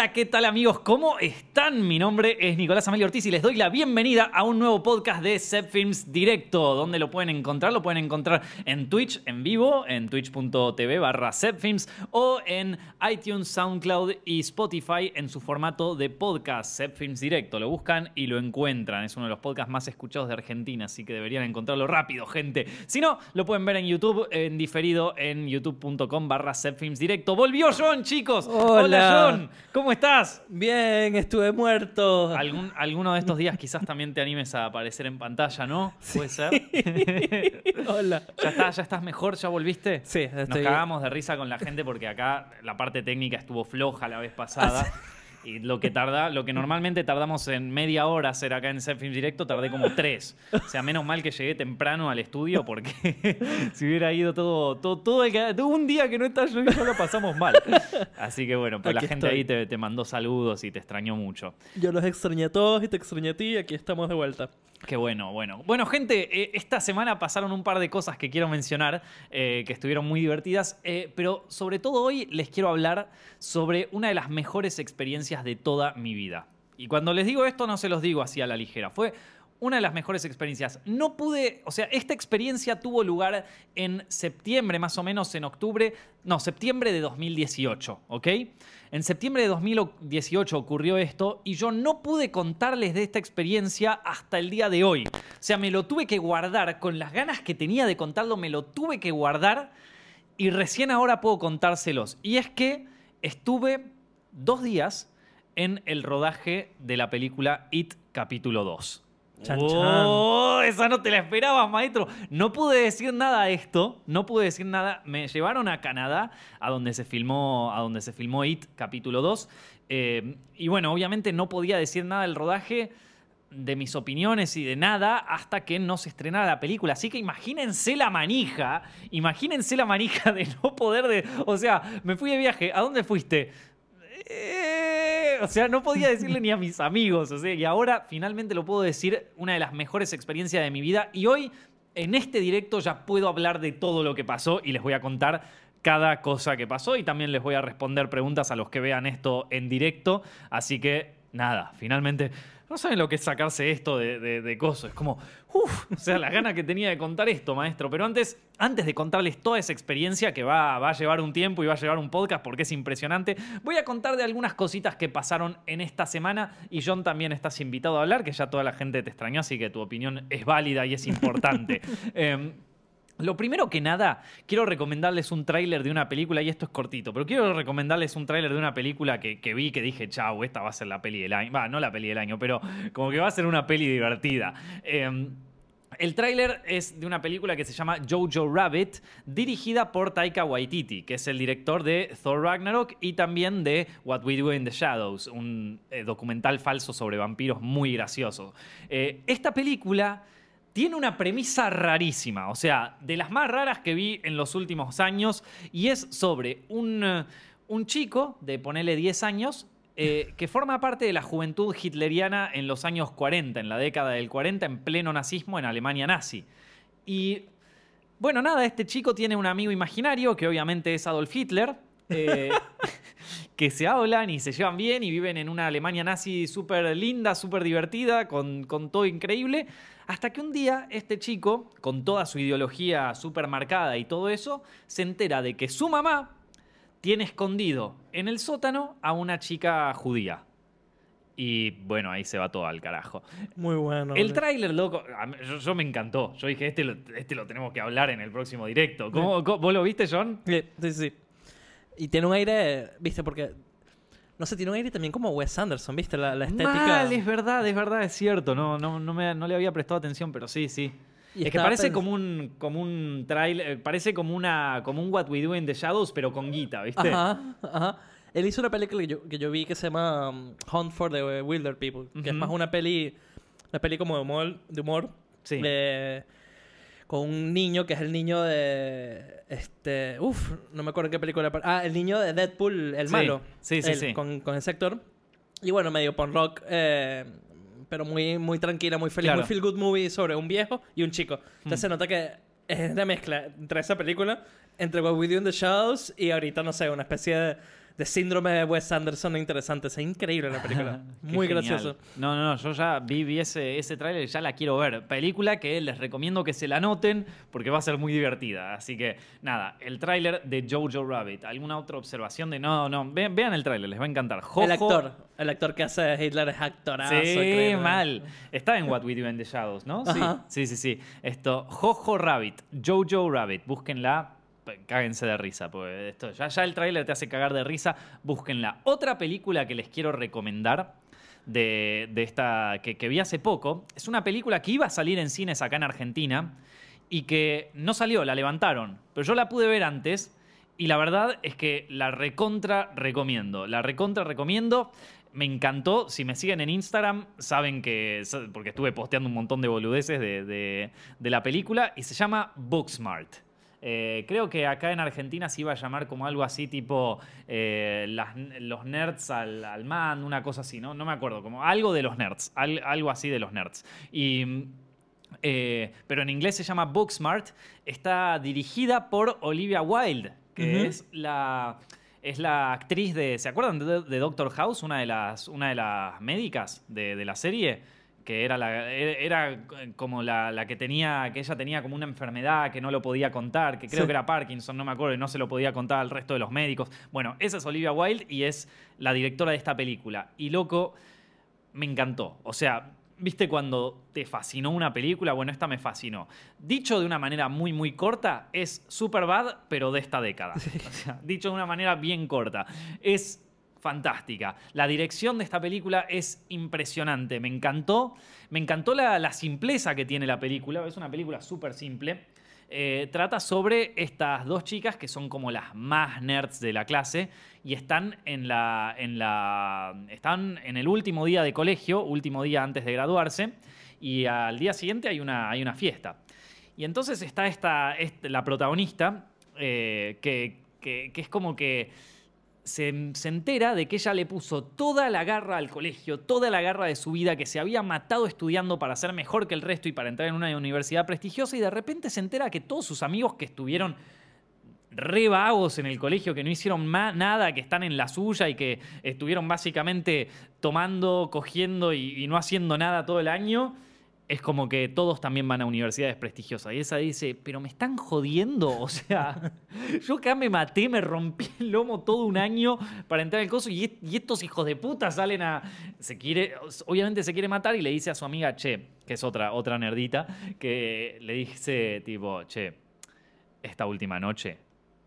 Hola, ¿qué tal amigos? ¿Cómo están? Mi nombre es Nicolás Amelio Ortiz y les doy la bienvenida a un nuevo podcast de Films Directo. ¿Dónde lo pueden encontrar? Lo pueden encontrar en Twitch en vivo, en twitch.tv barra Films o en iTunes, SoundCloud y Spotify en su formato de podcast, Films Directo. Lo buscan y lo encuentran. Es uno de los podcasts más escuchados de Argentina, así que deberían encontrarlo rápido, gente. Si no, lo pueden ver en YouTube, en diferido en youtube.com barra Films Directo. Volvió John, chicos. Hola. John. ¿Cómo estás? Bien, estuve muerto. ¿Algún, alguno de estos días quizás también te animes a aparecer en pantalla, ¿no? ¿Puede ser? Hola. ¿Ya, está, ¿Ya estás mejor? ¿Ya volviste? Sí, Nos cagamos de risa con la gente porque acá la parte técnica estuvo floja la vez pasada. Y lo que tarda, lo que normalmente tardamos en media hora hacer acá en Film Directo, tardé como tres. O sea, menos mal que llegué temprano al estudio porque si hubiera ido todo, todo, todo, el que- todo un día que no estás yo y yo lo pasamos mal. Así que bueno, pues la gente estoy. ahí te, te mandó saludos y te extrañó mucho. Yo los extrañé a todos y te extrañé a ti y aquí estamos de vuelta. Qué bueno, bueno. Bueno, gente, eh, esta semana pasaron un par de cosas que quiero mencionar, eh, que estuvieron muy divertidas, eh, pero sobre todo hoy les quiero hablar sobre una de las mejores experiencias de toda mi vida. Y cuando les digo esto, no se los digo así a la ligera. Fue una de las mejores experiencias. No pude, o sea, esta experiencia tuvo lugar en septiembre, más o menos en octubre, no, septiembre de 2018, ¿ok? En septiembre de 2018 ocurrió esto y yo no pude contarles de esta experiencia hasta el día de hoy. O sea, me lo tuve que guardar, con las ganas que tenía de contarlo, me lo tuve que guardar y recién ahora puedo contárselos. Y es que estuve dos días en el rodaje de la película It capítulo 2. Chan, ¡Oh! Esa no te la esperabas, maestro. No pude decir nada de esto. No pude decir nada. Me llevaron a Canadá, a donde se filmó, a donde se filmó It, capítulo 2. Eh, y bueno, obviamente no podía decir nada del rodaje, de mis opiniones y de nada, hasta que no se estrenara la película. Así que imagínense la manija. Imagínense la manija de no poder de. O sea, me fui de viaje. ¿A dónde fuiste? Eh, o sea, no podía decirle ni a mis amigos. Y ahora finalmente lo puedo decir, una de las mejores experiencias de mi vida. Y hoy, en este directo, ya puedo hablar de todo lo que pasó y les voy a contar cada cosa que pasó. Y también les voy a responder preguntas a los que vean esto en directo. Así que, nada, finalmente. No saben lo que es sacarse esto de, de, de coso. Es como, uff, o sea, la gana que tenía de contar esto, maestro. Pero antes, antes de contarles toda esa experiencia que va, va a llevar un tiempo y va a llevar un podcast porque es impresionante, voy a contar de algunas cositas que pasaron en esta semana. Y John también estás invitado a hablar, que ya toda la gente te extrañó, así que tu opinión es válida y es importante. Em, lo primero que nada, quiero recomendarles un tráiler de una película, y esto es cortito, pero quiero recomendarles un tráiler de una película que, vi que dije, chau, esta va a ser la peli del año. Va, no la peli del año, pero como que va a ser una peli divertida. Eh, el tráiler es de una película que se llama Jojo Rabbit, dirigida por Taika Waititi, que es el director de Thor Ragnarok y también de What We Do in the Shadows, un eh, documental falso sobre vampiros muy gracioso. Eh, esta película tiene una premisa rarísima, o sea, de las más raras que vi en los últimos años, y es sobre un, eh, un chico de ponerle 10 años eh, que forma parte de la juventud hitleriana en los años 40, en la década del 40, en pleno nazismo en Alemania nazi. Y bueno, nada, este chico tiene un amigo imaginario que obviamente es Adolf Hitler. eh, que se hablan y se llevan bien y viven en una Alemania nazi súper linda, súper divertida, con, con todo increíble. Hasta que un día este chico, con toda su ideología súper marcada y todo eso, se entera de que su mamá tiene escondido en el sótano a una chica judía. Y bueno, ahí se va todo al carajo. Muy bueno. El tráiler, loco, mí- yo, yo me encantó. Yo dije, este lo, este lo tenemos que hablar en el próximo directo. ¿Cómo, cómo- ¿Vos lo viste, John? Sí, sí, sí. Y tiene un aire, viste, porque... No sé, tiene un aire también como Wes Anderson, viste, la, la estética... Mal, es verdad, es verdad, es cierto. No, no, no, me, no le había prestado atención, pero sí, sí. Y es que parece como un, como un trailer, parece como una, como un What We Do in the Shadows, pero con guita, ¿viste? Ajá, ajá. Él hizo una película que yo, que yo vi que se llama um, Hunt for the Wilder People, que es más una peli, una peli como de humor, de humor Sí. eh, con un niño que es el niño de, este, uf, no me acuerdo qué película, ah, el niño de Deadpool, el Sí, malo, sí, sí, Él, sí. Con, con ese actor, y bueno, medio punk rock, eh, pero muy, muy tranquila, muy feliz, Claro. muy feel good movie sobre un viejo y un chico. Entonces Mm. se nota que es una mezcla entre esa película, entre What We Do in the Shadows y ahorita, no sé, una especie de, de síndrome de Wes Anderson interesante. Es increíble la película. Muy genial. gracioso. No, no, no, yo ya vi, vi ese, ese tráiler y ya la quiero ver. Película que les recomiendo que se la anoten porque va a ser muy divertida. Así que, nada, el tráiler de Jojo Rabbit. ¿Alguna otra observación de no, no? Vean, vean el tráiler, les va a encantar. Jojo, El actor, el actor que hace Hitler es actorazo. Sí, increíble. mal. Está en What We Do in the Shadows, ¿no? Sí, Ajá. sí, sí, sí. Esto, Jojo Rabbit, Jojo Rabbit, búsquenla. Cáguense de risa, porque esto, ya, ya el tráiler te hace cagar de risa. Búsquenla. Otra película que les quiero recomendar de, de esta que, que vi hace poco es una película que iba a salir en cines acá en Argentina y que no salió, la levantaron. Pero yo la pude ver antes y la verdad es que la recontra recomiendo. La recontra recomiendo. Me encantó. Si me siguen en Instagram, saben que. Porque estuve posteando un montón de boludeces de, de- de la película. Y se llama Booksmart. Eh, creo que acá en Argentina se iba a llamar como algo así, tipo eh, las- los nerds al, al mando, una cosa así, ¿no? No me acuerdo, como algo de los nerds, al- algo así de los nerds. Y eh, pero en inglés se llama Booksmart. Está dirigida por Olivia Wilde, que es la. Es la actriz de. ¿Se acuerdan de, de Doctor House? Una de las, una de las médicas de, de la serie. Que era, la, era como la, la que tenía. Que ella tenía como una enfermedad que no lo podía contar. Que creo Sí. que era Parkinson, no me acuerdo, y no se lo podía contar al resto de los médicos. Bueno, esa es Olivia Wilde y es la directora de esta película. Y loco, me encantó. O sea, ¿viste cuando te fascinó una película? Bueno, esta me fascinó. Dicho de una manera muy, muy corta, es Superbad, pero de esta década. O sea, dicho de una manera bien corta. Es fantástica. La dirección de esta película es impresionante. Me encantó. Me encantó la, simpleza que tiene la película. Es una película súper simple. Eh, trata sobre estas dos chicas que son como las más nerds de la clase y están en la, en la están en el último día de colegio, último día antes de graduarse y al día siguiente hay una, hay una fiesta. Y entonces está esta, la protagonista eh, que- que es como que se, se entera de que ella le puso toda la garra al colegio, toda la garra de su vida, que se había matado estudiando para ser mejor que el resto y para entrar en una universidad prestigiosa, y de repente se entera que todos sus amigos que estuvieron re vagos en el colegio, que no hicieron nada, que están en la suya y que estuvieron básicamente tomando, cogiendo y no haciendo nada todo el año, es como que todos también van a universidades prestigiosas. Y esa dice, pero me están jodiendo. O sea, yo acá me maté, me rompí el lomo todo un año para entrar al coso y, y estos hijos de puta salen a... Obviamente se quiere matar y le dice a su amiga, che, que es otra, otra nerdita, que le dice tipo, che, esta última noche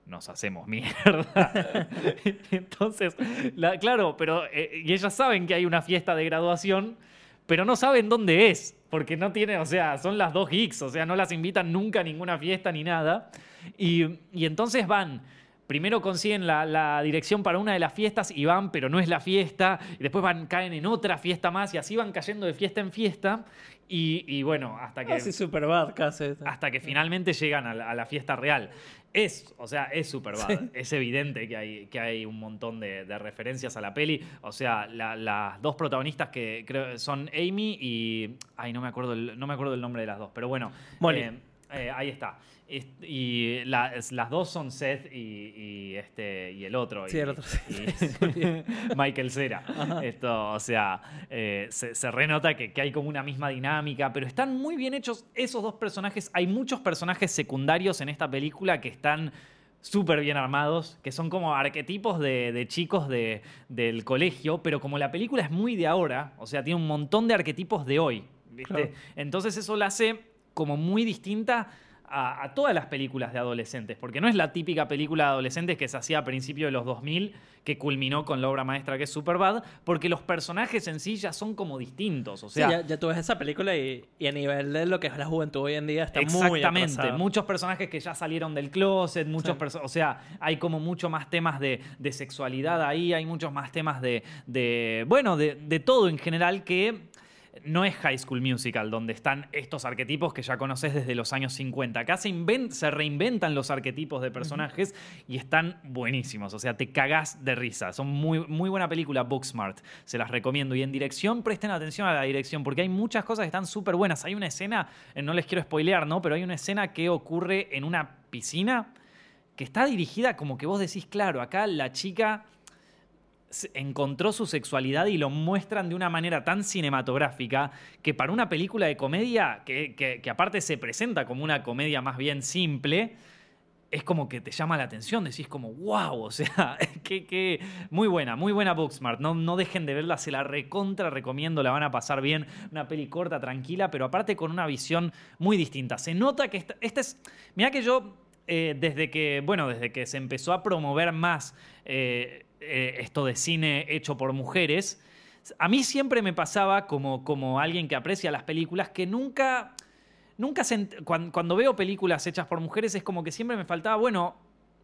nos hacemos mierda. Entonces, la- claro, pero eh, y ellas saben que hay una fiesta de graduación, pero no saben dónde es, porque no tiene, o sea, son las dos geeks, o sea, no las invitan nunca a ninguna fiesta ni nada. Y, y entonces van. Primero consiguen la, la dirección para una de las fiestas y van, pero no es la fiesta. Y después van, caen en otra fiesta más y así van cayendo de fiesta en fiesta. Y, y bueno, hasta que Casi Superbad, casi. hasta que finalmente llegan a la, a la fiesta real. Es, o sea, es super Es evidente que hay, que hay un montón de, de referencias a la peli. O sea, la- las dos protagonistas que creo son Amy y. Ay, no me acuerdo el, no me acuerdo el nombre de las dos, pero bueno. Eh, eh, ahí está. Y la- las dos son Seth y, y este, y el otro. Sí, y- el otro, sí. y- Michael Cera. Esto, o sea, eh, se, se renota que, que hay como una misma dinámica, pero están muy bien hechos esos dos personajes. Hay muchos personajes secundarios en esta película que están súper bien armados, que son como arquetipos de, de chicos de- del colegio, pero como la película es muy de ahora, o sea, tiene un montón de arquetipos de hoy, ¿viste? Claro. Entonces eso la hace como muy distinta a, a todas las películas de adolescentes, porque no es la típica película de adolescentes que se hacía a principios de los 2000, que culminó con la obra maestra que es Superbad, porque los personajes en sí ya son como distintos, o Sí, sea... ya, ya tú ves esa película y, y a nivel de lo que es la juventud hoy en día está muy Exactamente, atrasada. muchos personajes que ya salieron del closet, muchos Sí. o sea, hay como mucho más temas de, de sexualidad ahí, hay muchos más temas de, de bueno, de, de todo en general que no es High School Musical, donde están estos arquetipos que ya conoces desde los años 50. Acá se, inven- se reinventan los arquetipos de personajes y están buenísimos. O sea, te cagás de risa. Son muy, muy buena película, Booksmart. Se las recomiendo. Y en dirección, presten atención a la dirección, porque hay muchas cosas que están súper buenas. Hay una escena, eh, no les quiero spoilear, ¿no? Pero hay una escena que ocurre en una piscina que está dirigida como que vos decís, claro, acá la chica encontró su sexualidad y lo muestran de una manera tan cinematográfica que para una película de comedia, que, que- aparte se presenta como una comedia más bien simple, es como que te llama la atención, decís como, wow, o sea, que, que- muy buena, muy buena Booksmart, no, no dejen de verla, se la recontra recomiendo, la van a pasar bien, una peli corta, tranquila, pero aparte con una visión muy distinta. Se nota que esta, esta es, mira que yo, eh, desde que, bueno, desde que se empezó a promover más eh, eh, esto de cine hecho por mujeres, a mí siempre me pasaba como, como alguien que aprecia las películas que nunca nunca se ent- cuan- cuando, veo películas hechas por mujeres es como que siempre me faltaba, bueno,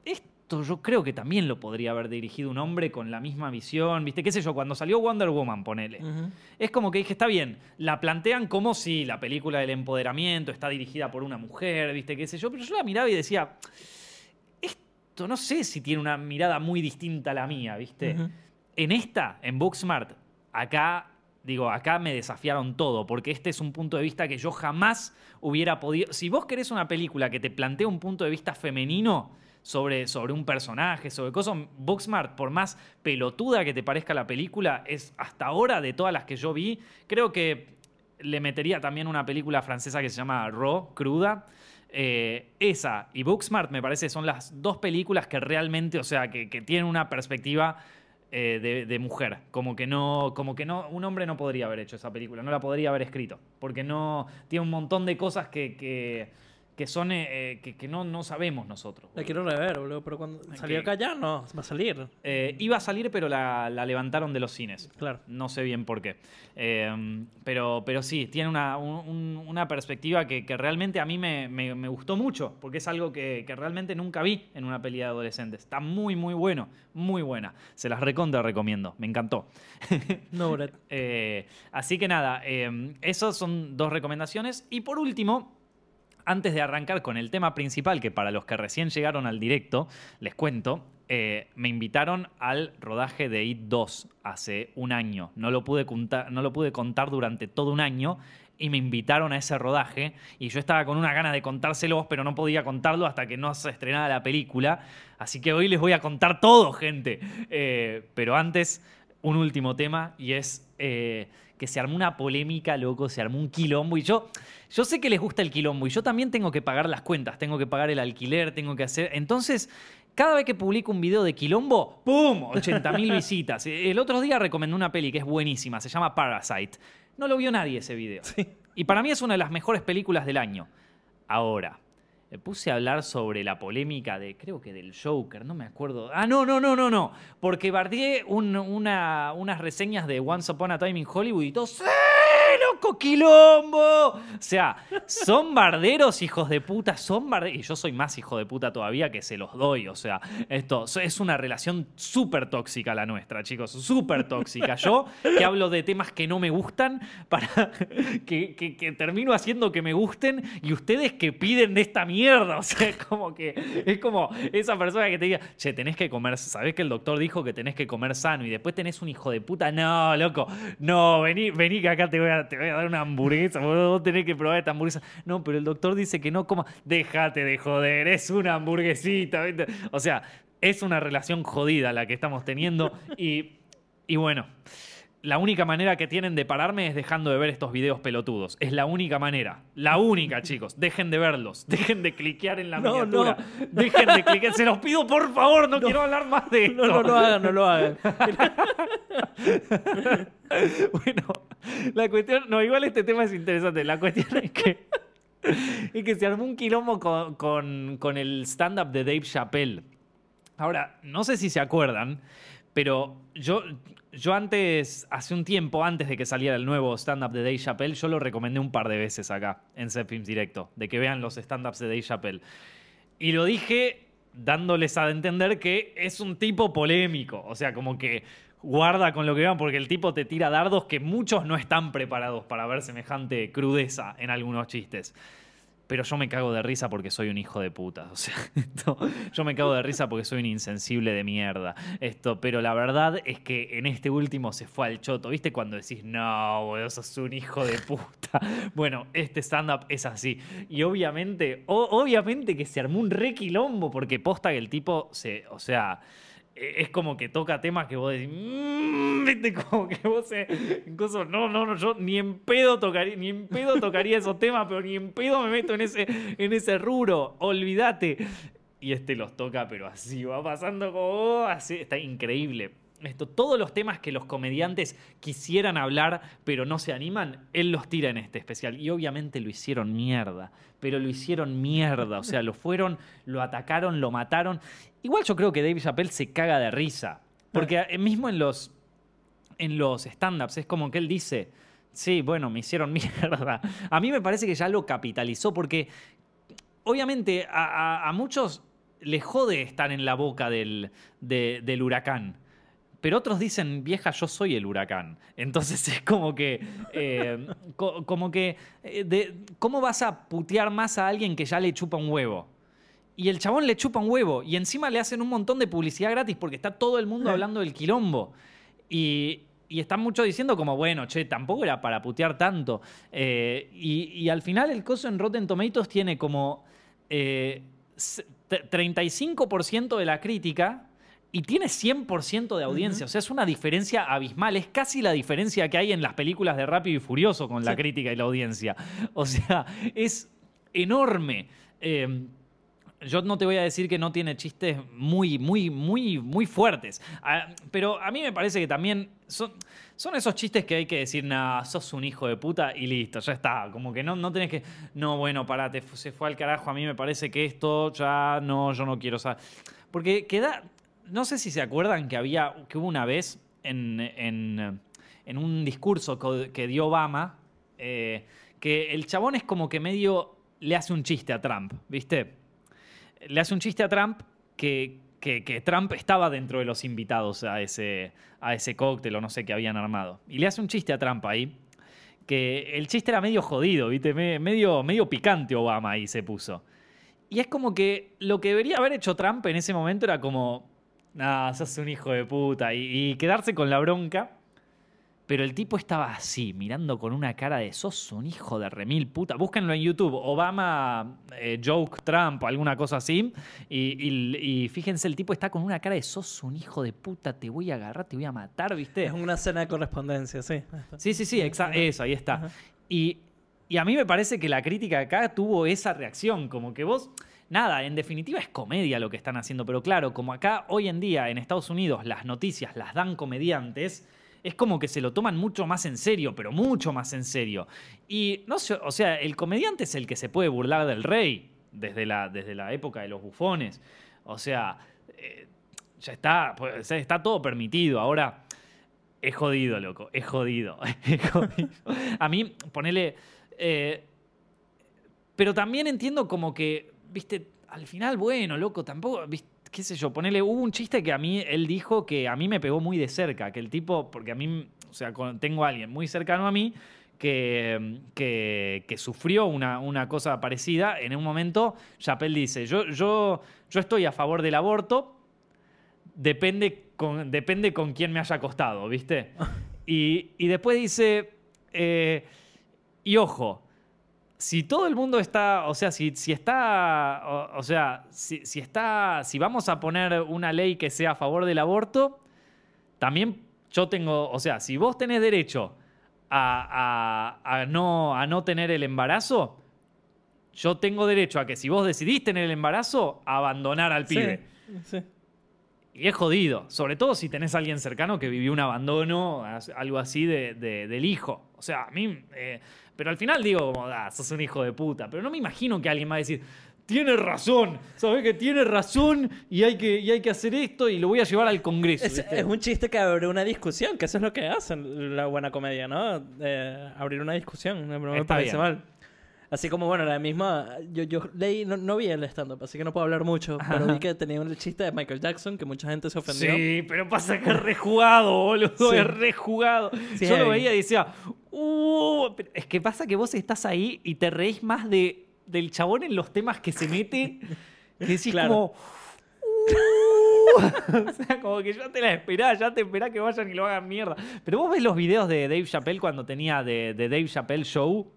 esto yo creo que también lo podría haber dirigido un hombre con la misma visión, ¿viste? ¿Qué sé yo? Cuando salió Wonder Woman, ponele. Es como que dije, está bien, la plantean como si la película del empoderamiento está dirigida por una mujer, ¿viste? ¿Qué sé yo? Pero yo la miraba y decía, esto no sé si tiene una mirada muy distinta a la mía, ¿viste? En esta, en Booksmart, acá, digo, acá me desafiaron todo, porque este es un punto de vista que yo jamás hubiera podido. Si vos querés una película que te plantea un punto de vista femenino sobre, sobre un personaje, sobre cosas, Booksmart, por más pelotuda que te parezca la película, es hasta ahora de todas las que yo vi, creo que le metería también una película francesa que se llama Raw, cruda. Eh, esa y Booksmart me parece son las dos películas que realmente, o sea, que, tienen una perspectiva eh, de, mujer. Como que no, como que no, un hombre no podría haber hecho esa película, no la podría haber escrito, porque no tiene un montón de cosas que, que son eh, eh, que, que no, no sabemos nosotros. La quiero rever, boludo, pero cuando salió acá ya no, va a salir. Eh, iba a salir, pero la, la levantaron de los cines. Claro. No sé bien por qué. Eh, pero, pero sí, tiene una, un- un- una perspectiva que, que realmente a mí me, me- me gustó mucho, porque es algo que, que realmente nunca vi en una peli de adolescentes. Está muy, muy bueno, muy buena. Se las recontra recomiendo, me encantó. No, Brett. Así que nada, esas son dos recomendaciones. Y por último, antes de arrancar con el tema principal, que para los que recién llegaron al directo, les cuento, eh, me invitaron al rodaje de IT 2 hace un año. No lo, pude contar, no lo pude contar durante todo un año y me invitaron a ese rodaje y yo estaba con una gana de contárselos, pero no podía contarlo hasta que no se estrenara la película. Así que hoy les voy a contar todo, gente. Eh, pero antes, un último tema y es eh, que se armó una polémica, loco, se armó un quilombo y yo, yo sé que les gusta el quilombo y yo también tengo que pagar las cuentas, tengo que pagar el alquiler, tengo que hacer... Entonces... Cada vez que publico un video de quilombo, ¡pum! 80.000 visitas. El otro día recomendé una peli que es buenísima, se llama Parasite. No lo vio nadie ese video. Y para mí es una de las mejores películas del año. Ahora, puse a hablar sobre la polémica de, creo que del Joker, no me acuerdo. Ah, no, no, no, no, no. Porque bardeé un- una- unas reseñas de Once Upon a Time in Hollywood y todos, ¡Sí, loco, quilombo! O sea, son barderos, hijos de puta, son barderos. Y yo soy más hijo de puta todavía que se los doy. O sea, esto es una relación súper tóxica la nuestra, chicos. Súper tóxica. Yo, que hablo de temas que no me gustan, para que, que- termino haciendo que me gusten, y ustedes que piden de esta mierda. O sea, es como que es como esa persona que te diga, che, tenés que comer, ¿sabés que el doctor dijo que tenés que comer sano? Y después tenés un hijo de puta. No, loco, no, vení, vení que acá te voy a, te voy a dar una hamburguesa. Vos tenés que probar esta hamburguesa. No, pero el doctor dice que no coma. Déjate de joder, es una hamburguesita. O sea, es una relación jodida la que estamos teniendo. Y bueno. La única manera que tienen de pararme es dejando de ver estos videos pelotudos. Es la única manera. La única, chicos. Dejen de verlos. Dejen de cliquear en la No, miniatura. Dejen de cliquear. Se los pido, por favor. No, quiero hablar más de esto. No, no lo hagan, no lo hagan. bueno, la cuestión. No, igual este tema es interesante. La cuestión es que. Es que se armó un quilombo con, con- con el stand-up de Dave Chappelle. Ahora, no sé si se acuerdan, pero yo, yo antes, hace un tiempo, antes de que saliera el nuevo stand-up de Dave Chappelle, yo lo recomendé un par de veces acá, en Set Films Directo, de que vean los stand-ups de Dave Chappelle. Y lo dije dándoles a entender que es un tipo polémico. O sea, como que guarda con lo que vean, porque el tipo te tira dardos que muchos no están preparados para ver semejante crudeza en algunos chistes. Pero yo me cago de risa porque soy un hijo de puta. O sea, yo me cago de risa porque soy un insensible de mierda. Esto, pero la verdad es que en este último se fue al choto. ¿Viste cuando decís, no, boludo, sos un hijo de puta? Bueno, este stand-up es así. Y obviamente, obviamente que se armó un requilombo porque posta que el tipo se, o sea, es como que toca temas que vos decís, "Mm", viste, como que vos incluso, no, no, no, yo ni en pedo tocaría, ni en pedo tocaría esos temas, pero ni en pedo me meto en ese, en ese rubro, olvídate. Y este los toca, pero así, va pasando como, oh, así, está increíble. Esto, todos los temas que los comediantes quisieran hablar, pero no se animan, él los tira en este especial. Y obviamente lo hicieron mierda, pero lo hicieron mierda. O sea, lo fueron, lo atacaron, lo mataron. Igual yo creo que Dave Chappelle se caga de risa. Porque eh, mismo en los, en los stand-ups es como que él dice, sí, bueno, me hicieron mierda. A mí me parece que ya lo capitalizó porque obviamente a, a- a muchos les jode estar en la boca del, de- del huracán. Pero otros dicen, vieja, yo soy el huracán. Entonces es como que. eh, co- como que. eh, de- ¿Cómo vas a putear más a alguien que ya le chupa un huevo? Y el chabón le chupa un huevo. Y encima le hacen un montón de publicidad gratis porque está todo el mundo hablando del quilombo. Y, y están muchos diciendo como, bueno, che, tampoco era para putear tanto. Eh, y, y al final el coso en Rotten Tomatoes tiene como eh, s- t- 35% de la crítica y tiene 100% de audiencia. O sea, es una diferencia abismal. Es casi la diferencia que hay en las películas de Rápido y Furioso con la crítica y la audiencia. O sea, es enorme. Eh, yo no te voy a decir que no tiene chistes muy, muy, muy, muy fuertes. Ah, pero a mí me parece que también son, son esos chistes que hay que decir, nah, sos un hijo de puta y listo, ya está. Como que no, no tenés que. No, bueno, parate, se fue al carajo. A mí me parece que esto ya no, yo no quiero saber. Porque queda. No sé si se acuerdan que había. que hubo una vez en. en, un discurso que dio Obama. eh, que el chabón es como que medio le hace un chiste a Trump, ¿viste? le hace un chiste a Trump que, que- Trump estaba dentro de los invitados a ese, a ese cóctel o no sé qué habían armado. Y le hace un chiste a Trump ahí, que el chiste era medio jodido, ¿viste? Me- Medio, medio picante Obama ahí se puso. Y es como que lo que debería haber hecho Trump en ese momento era como, nah, sos un hijo de puta, y, y quedarse con la bronca. Pero el tipo estaba así, mirando con una cara de sos un hijo de remil puta. Búsquenlo en YouTube, Obama eh, joke Trump, alguna cosa así. Y, y- y fíjense, el tipo está con una cara de sos un hijo de puta, te voy a agarrar, te voy a matar, ¿viste? Es una escena de correspondencia, sí. Sí, sí, sí, eso, ahí está. Y, y a mí me parece que la crítica acá tuvo esa reacción, como que vos, nada, en definitiva es comedia lo que están haciendo, pero claro, como acá hoy en día en Estados Unidos las noticias las dan comediantes, es como que se lo toman mucho más en serio, pero mucho más en serio. Y no sé, o sea, el comediante es el que se puede burlar del rey desde la, desde la época de los bufones. O sea, eh, ya está, pues, está todo permitido. Ahora, es jodido, loco. Es jodido. Es jodido. A mí, ponele. Eh, pero también entiendo como que, viste, al final, bueno, loco, tampoco, viste, qué sé yo, ponele, hubo un chiste que a mí, él dijo que a mí me pegó muy de cerca, que el tipo, porque a mí, o sea, tengo a alguien muy cercano a mí que, que, que sufrió una, una cosa parecida. En un momento, Chappelle dice, yo, yo, yo estoy a favor del aborto, depende con, depende con quién me haya acostado, ¿viste? Y, y después dice, eh, y ojo, si todo el mundo está, o sea, si, si está, o, o sea, si, si está, si vamos a poner una ley que sea a favor del aborto, también yo tengo, o sea, si vos tenés derecho a, a- a no, a no tener el embarazo, yo tengo derecho a que si vos decidís tener el embarazo, abandonar al pibe. Sí, sí. Y es jodido, sobre todo si tenés a alguien cercano que vivió un abandono, algo así de- de- del hijo. O sea, a mí... eh, pero al final digo como, ah, sos un hijo de puta. Pero no me imagino que alguien va a decir, tiene razón, sabés que tiene razón y hay que, y hay que hacer esto y lo voy a llevar al Congreso. Es un chiste que abre una discusión, que eso es lo que hacen la buena comedia, ¿no? Eh, abrir una discusión, no me Está parece bien. mal. Así como, bueno, la misma. Yo, yo leí, no, no vi el stand-up, así que no puedo hablar mucho, pero vi que tenía un chiste de Michael Jackson que mucha gente se ofendió. Sí, pero pasa que es rejugado, boludo, Sí. es rejugado. Sí, Yo lo veía y decía, uh, es que pasa que vos estás ahí y te reís más de, del chabón en los temas que se mete, que decís Claro. como... "Uh". o sea, como que ya te la esperás, ya te esperás que vayan y lo hagan mierda. Pero vos ves los videos de Dave Chappelle cuando tenía de, de Dave Chappelle Show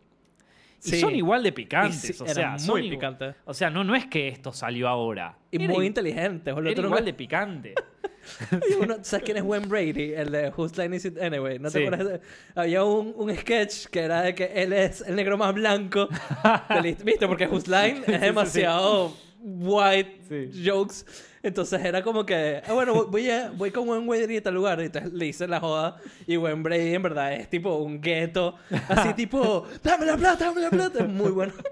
y son igual de picantes. sí, o sea, muy son igu- picante. O sea, no, no es que esto salió ahora. Y Era muy i- inteligente. boludo. era Tú igual de picante. Uno- ¿Sabes quién es Wayne Brady? El de Whose Line Is It Anyway. ¿No te Sí. de- Había un, un sketch que era de que él es el negro más blanco. del ¿Viste? Porque Whose Line es demasiado white jokes. Entonces era como que, ah, bueno, voy, a, voy con Wayne Brady a tal lugar. Y entonces le hice la joda. Y Wayne Brady en verdad es tipo un gueto. Así tipo, dame la plata, dame la plata. Es muy bueno.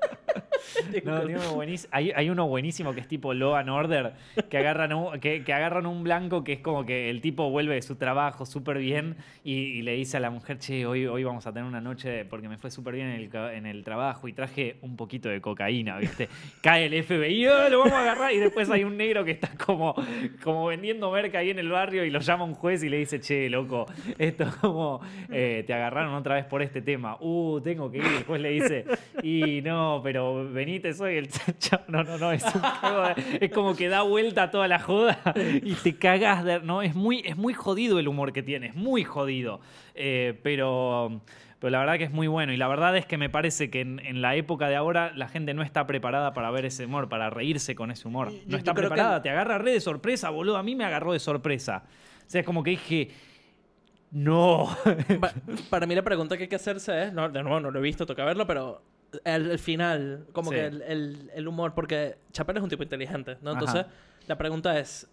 No. Hay, hay uno buenísimo que es tipo Law and Order, que agarran, un, que, que agarran un blanco que es como que el tipo vuelve de su trabajo súper bien y, y le dice a la mujer, che, hoy, hoy vamos a tener una noche porque me fue súper bien en el, en el trabajo y traje un poquito de cocaína, ¿viste? Cae el FBI, "Ah, lo vamos a agarrar y después hay un negro que está como, como vendiendo merca ahí en el barrio y lo llama un juez y le dice, che, loco, esto es como, eh, te agarraron otra vez por este tema. Uh, tengo que ir. El juez le dice, y no, pero venite, soy el. No, no, no, es un de- Es como que da vuelta toda la joda y te cagas de. No, es muy, es muy jodido el humor que tiene, es muy jodido. Eh, pero. Pero la verdad que es muy bueno. Y la verdad es que me parece que en, en la época de ahora la gente no está preparada para ver ese humor, para reírse con ese humor. No está que- preparada, te agarra re de sorpresa, boludo. A mí me agarró de sorpresa. O sea, es como que dije. No. Pa- para mí la pregunta que hay que hacerse es, no, de nuevo no lo he visto, toca verlo, pero el, el final, como Sí. que el, el- el humor, porque Chappelle es un tipo inteligente, ¿no? Ajá. Entonces, la pregunta ¿es-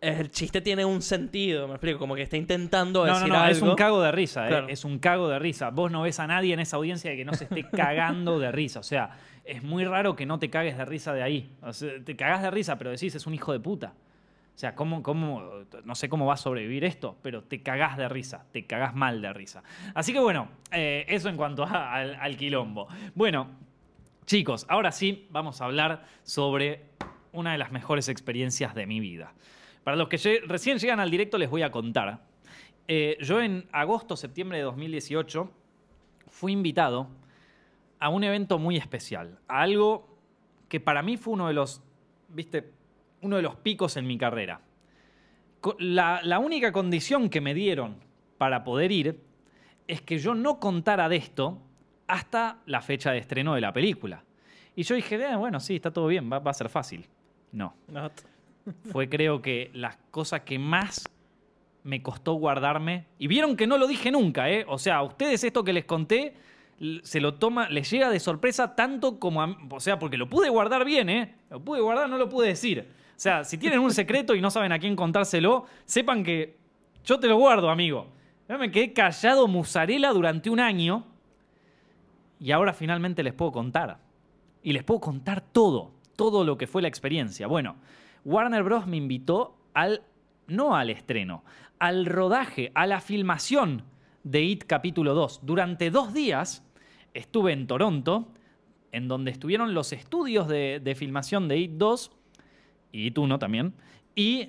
¿el chiste tiene un sentido? Me explico, como que está intentando No, decir no, no, algo. es un cago de risa, eh. Es un cago de risa. Vos no ves a nadie en esa audiencia que no se esté cagando de risa. O sea, es muy raro que no te cagues de risa de ahí. O sea, te cagás de risa, pero decís, es un hijo de puta. O sea, ¿cómo, cómo, no sé cómo va a sobrevivir esto, pero te cagás de risa, te cagás mal de risa. Así que bueno, eh, eso en cuanto a- al, al quilombo. Bueno, chicos, ahora sí vamos a hablar sobre una de las mejores experiencias de mi vida. Para los que recién llegan al directo les voy a contar. Eh, yo en agosto, septiembre de 2018 fui invitado a un evento muy especial, a algo que para mí fue uno de los, viste, uno de los picos en mi carrera. La, única condición que me dieron para poder ir es que yo no contara de esto hasta la fecha de estreno de la película. Y yo dije, "Eh, bueno, sí, está todo bien, va, a ser fácil. No, fue creo que las cosas que más me costó guardarme. Y vieron que no lo dije nunca, ¿eh? O sea, a ustedes esto que les conté se lo toma, les llega de sorpresa tanto como a. O sea, porque lo pude guardar bien, ¿eh? Lo pude guardar, no lo pude decir. O sea, si tienen un secreto y no saben a quién contárselo, sepan que yo te lo guardo, amigo. Yo me quedé callado musarela durante un año y ahora finalmente les puedo contar. Y les puedo contar todo, todo lo que fue la experiencia. Bueno, Warner Bros. me invitó al, no al estreno, al rodaje, a la filmación de It capítulo 2. Durante dos días estuve en Toronto, en donde estuvieron los estudios de, de filmación de It 2, y It 1 también, y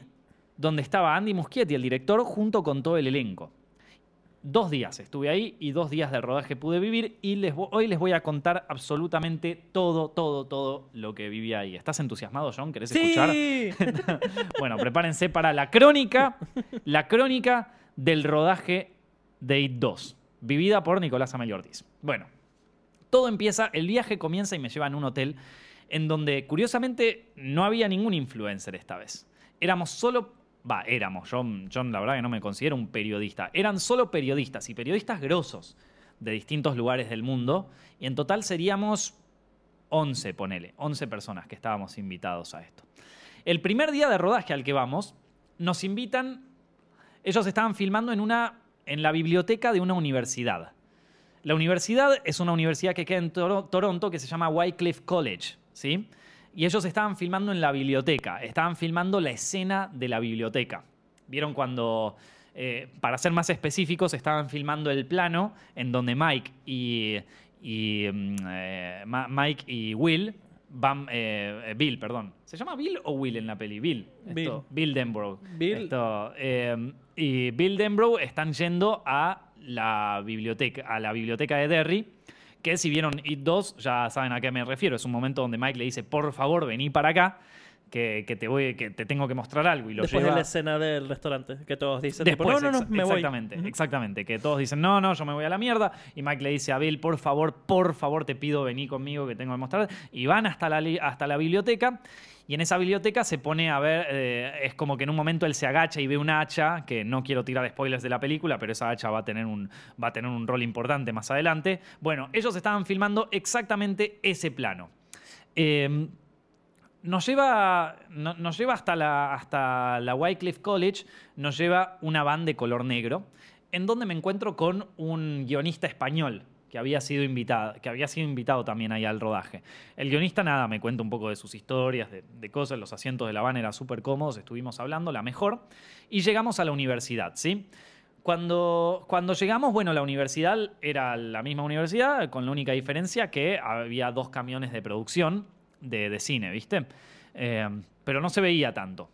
donde estaba Andy Muschietti, el director, junto con todo el elenco. Dos días estuve ahí y dos días de rodaje pude vivir y les hoy les voy a contar absolutamente todo, todo, todo lo que viví ahí. ¿Estás entusiasmado, John? ¿Querés escuchar? ¡Sí! Bueno, prepárense para la crónica, la crónica del rodaje de It 2, vivida por Nicolás Amelio Ortiz. Bueno, todo empieza, el viaje comienza y me llevan a un hotel en donde curiosamente no había ningún influencer esta vez. Éramos solo, va, éramos, yo, yo la verdad que no me considero un periodista, eran solo periodistas y periodistas grosos de distintos lugares del mundo y en total seríamos 11, ponele, 11 personas que estábamos invitados a esto. El primer día de rodaje al que vamos, nos invitan, ellos estaban filmando en, una, en la biblioteca de una universidad. La universidad es una universidad que queda en Toro- Toronto que se llama Wycliffe College, ¿sí? Y ellos estaban filmando en la biblioteca, estaban filmando la escena de la biblioteca. ¿Vieron cuando, eh, para ser más específicos, estaban filmando el plano en donde Mike y, y, mm, eh, Mike y Will van, eh, eh, Bill, perdón. ¿Se llama Bill o Will en la peli? Bill. Esto, Bill Denbrough. Bill. Esto, eh, y Bill Denbrough están yendo a la biblioteca, a la biblioteca de Derry, que si vieron It 2 ya saben a qué me refiero. Es un momento donde Mike le dice, por favor, vení para acá. que, que te voy, que te tengo que mostrar algo y lo Después de la escena del restaurante, que todos dicen, tipo, no, no, no, me voy. exactamente, exactamente. Que todos dicen, no, no, yo me voy a la mierda. Y Mike le dice a Bill, por favor, por favor, te pido, vení conmigo que tengo que mostrar. Y van hasta la, hasta la biblioteca. Y en esa biblioteca se pone a ver, eh, es como que en un momento él se agacha y ve una hacha, que no quiero tirar spoilers de la película, pero esa hacha va a tener un, va a tener un rol importante más adelante. Bueno, ellos estaban filmando exactamente ese plano. Eh, nos lleva, no- nos lleva hasta, la, hasta la Wycliffe College, nos lleva una van de color negro, en donde me encuentro con un guionista español que había sido invitado, que había sido invitado también ahí al rodaje. El guionista, nada, me cuenta un poco de sus historias, de, de cosas, los asientos de la van eran súper cómodos, estuvimos hablando, la mejor, y llegamos a la universidad, ¿sí? Cuando, cuando llegamos, bueno, la universidad era la misma universidad, con la única diferencia que había dos camiones de producción de, de cine, ¿viste? Eh, pero no se veía tanto.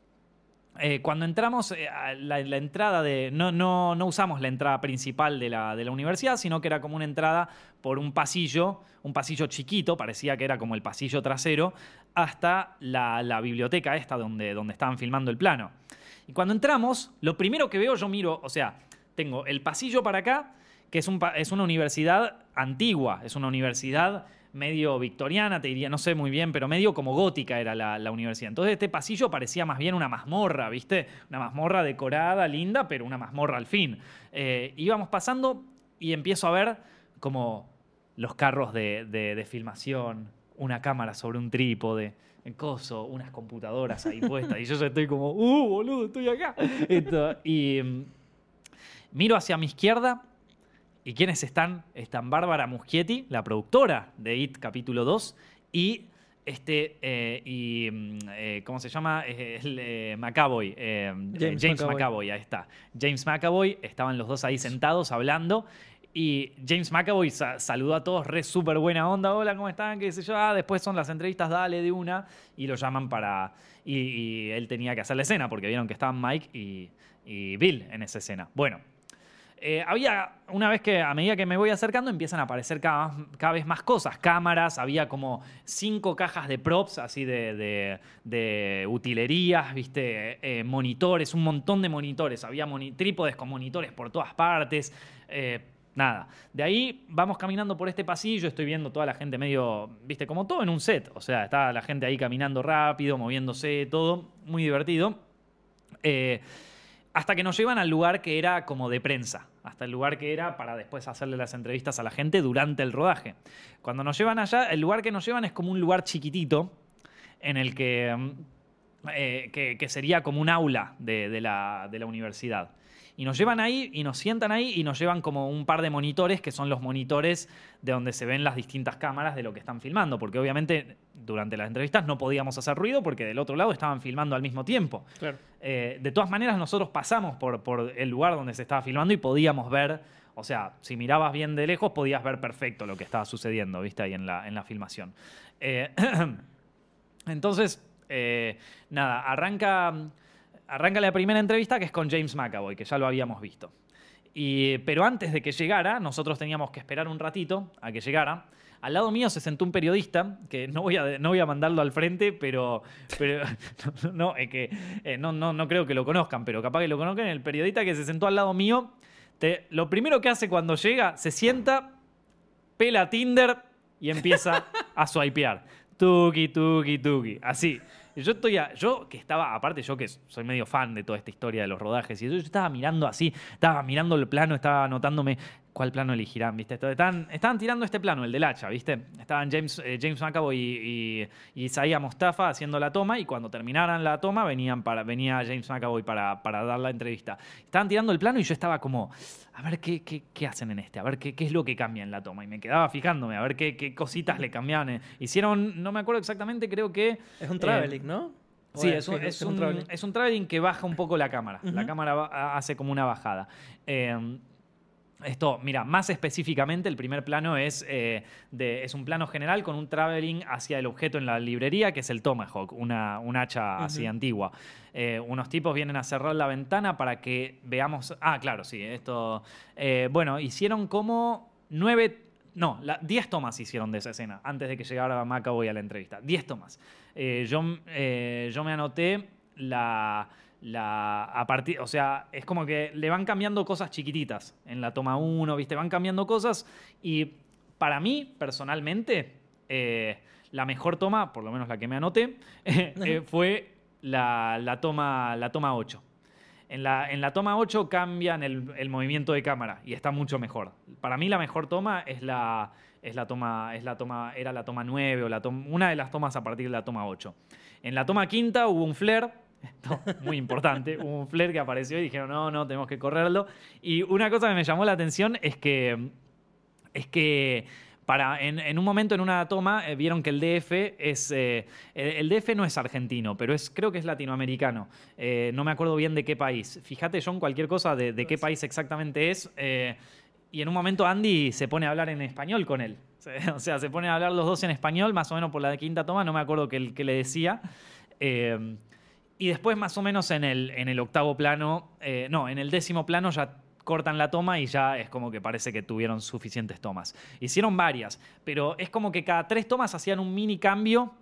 Eh, cuando entramos, eh, la, entrada de. No, no, no usamos la entrada principal de la, de la universidad, sino que era como una entrada por un pasillo, un pasillo chiquito, parecía que era como el pasillo trasero, hasta la, la biblioteca esta donde, donde estaban filmando el plano. Y cuando entramos, lo primero que veo, yo miro, o sea, tengo el pasillo para acá, que es, un, es una universidad antigua, es una universidad medio victoriana, te diría, no sé muy bien, pero medio como gótica era la, la universidad. Entonces este pasillo parecía más bien una mazmorra, ¿viste? Una mazmorra decorada, linda, pero una mazmorra al fin. Eh, íbamos pasando y empiezo a ver como los carros de, de- filmación, una cámara sobre un trípode, coso, unas computadoras ahí puestas. y yo estoy como, ¡uh, boludo, estoy acá! Y mm, miro hacia mi izquierda ¿Y quiénes están? Están Bárbara Muschietti, la productora de IT capítulo 2, y este, eh, y, mm, eh, ¿cómo se llama? El, eh, McAvoy, James James, McAvoy. McAvoy. ahí está. James McAvoy, estaban los dos ahí sentados hablando. Y James McAvoy sa- saludó a todos, re súper buena onda. Hola, ¿cómo están? ¿Qué sé yo? Ah, después son las entrevistas, dale de una. Y lo llaman para. Y, y él tenía que hacer la escena porque vieron que estaban Mike y, y Bill en esa escena. Bueno, eh, había, una vez que a medida que me voy acercando, empiezan a aparecer cada, cada vez más cosas. Cámaras, había como cinco cajas de props, así de, de- utilerías, ¿viste? Eh, monitores, un montón de monitores. Había trípodes con monitores por todas partes. Eh, nada. De ahí vamos caminando por este pasillo, estoy viendo toda la gente medio, ¿viste? Como todo en un set. O sea, está la gente ahí caminando rápido, moviéndose, todo. Muy divertido. Hasta que nos llevan al lugar que era como de prensa, hasta el lugar que era para después hacerle las entrevistas a la gente durante el rodaje. Cuando nos llevan allá, el lugar que nos llevan es como un lugar chiquitito en el que, mm, eh, que, sería como un aula de la, de la universidad. Y nos llevan ahí y nos sientan ahí y nos llevan como un par de monitores que son los monitores de donde se ven las distintas cámaras de lo que están filmando. Porque obviamente durante las entrevistas no podíamos hacer ruido porque del otro lado estaban filmando al mismo tiempo. Claro. Eh, de todas maneras, nosotros pasamos por, por el lugar donde se estaba filmando y podíamos ver, o sea, si mirabas bien de lejos, podías ver perfecto lo que estaba sucediendo, ¿viste? Ahí en la, en la filmación. Eh, entonces, eh, nada, arranca, arranca la primera entrevista que es con James McAvoy, que ya lo habíamos visto. Y, pero antes de que llegara, nosotros teníamos que esperar un ratito a que llegara. Al lado mío se sentó un periodista, que no voy a, no voy a mandarlo al frente, pero, pero no, es que, eh, no, no, no creo que lo conozcan, pero capaz que lo conozcan. El periodista que se sentó al lado mío, lo primero que hace cuando llega, se sienta, pela Tinder y empieza a swipear. Tuki, tuki, tuki. Así. Yo estoy yo que estaba, aparte yo que soy medio fan de toda esta historia de los rodajes, y yo estaba mirando así, estaba mirando el plano, estaba anotándome cuál plano elegirán, ¿viste? Esto- Estaban, tirando este plano, el del hacha, ¿viste? Estaban James, eh, James McAvoy y, y, y Isaiah Mostafa haciendo la toma, y cuando terminaran la toma venían para, venía James McAvoy para, para dar la entrevista. Estaban tirando el plano y yo estaba como, a ver qué, qué, qué hacen en este, a ver qué, qué es lo que cambia en la toma. Y me quedaba fijándome, a ver qué, qué cositas le cambiaban. eh. Hicieron, no me acuerdo exactamente, creo que... Es un eh, traveling, ¿no? ¿O Sí, es un, es, un, es un traveling que baja un poco la cámara. La cámara hace como una bajada. Eh, esto, mira, más específicamente, el primer plano es, eh, de, es un plano general con un traveling hacia el objeto en la librería, que es el Tomahawk, una, un hacha así antigua. Eh, unos tipos vienen a cerrar la ventana para que veamos. Ah, claro, sí, esto. eh, bueno, hicieron como nueve, no, la- 10 tomas hicieron de esa escena antes de que llegara McAvoy a la entrevista. 10 tomas. Yo, yo me anoté la, la. A partir. O sea, es como que le van cambiando cosas chiquititas en la toma 1, ¿viste? Van cambiando cosas. Y para mí, personalmente, eh, la mejor toma, por lo menos la que me anoté, eh, fue la, la toma, la toma 8. En la, en la toma 8 cambian el, el movimiento de cámara y está mucho mejor. Para mí la mejor toma es la, es la toma, es la toma, era la toma 9 o la toma, una de las tomas a partir de la toma 8. En la toma quinta hubo un flare, esto, muy importante, un flare que apareció y dijeron, no, no, tenemos que correrlo. Y una cosa que me llamó la atención es que, es que para, en, en un momento, en una toma, eh, vieron que el DF es. eh, el, DF no es argentino, pero es, creo que es latinoamericano. Eh, no me acuerdo bien de qué país. Fíjate, John, cualquier cosa de, de qué país exactamente es. eh, y en un momento Andy se pone a hablar en español con él. O sea, se pone a hablar los dos en español, más o menos por la quinta toma, no me acuerdo qué, qué le decía. Eh, y después, más o menos en el, en el octavo plano, eh, no, en el décimo plano ya cortan la toma y ya es como que parece que tuvieron suficientes tomas. Hicieron varias, pero es como que cada tres tomas hacían un mini cambio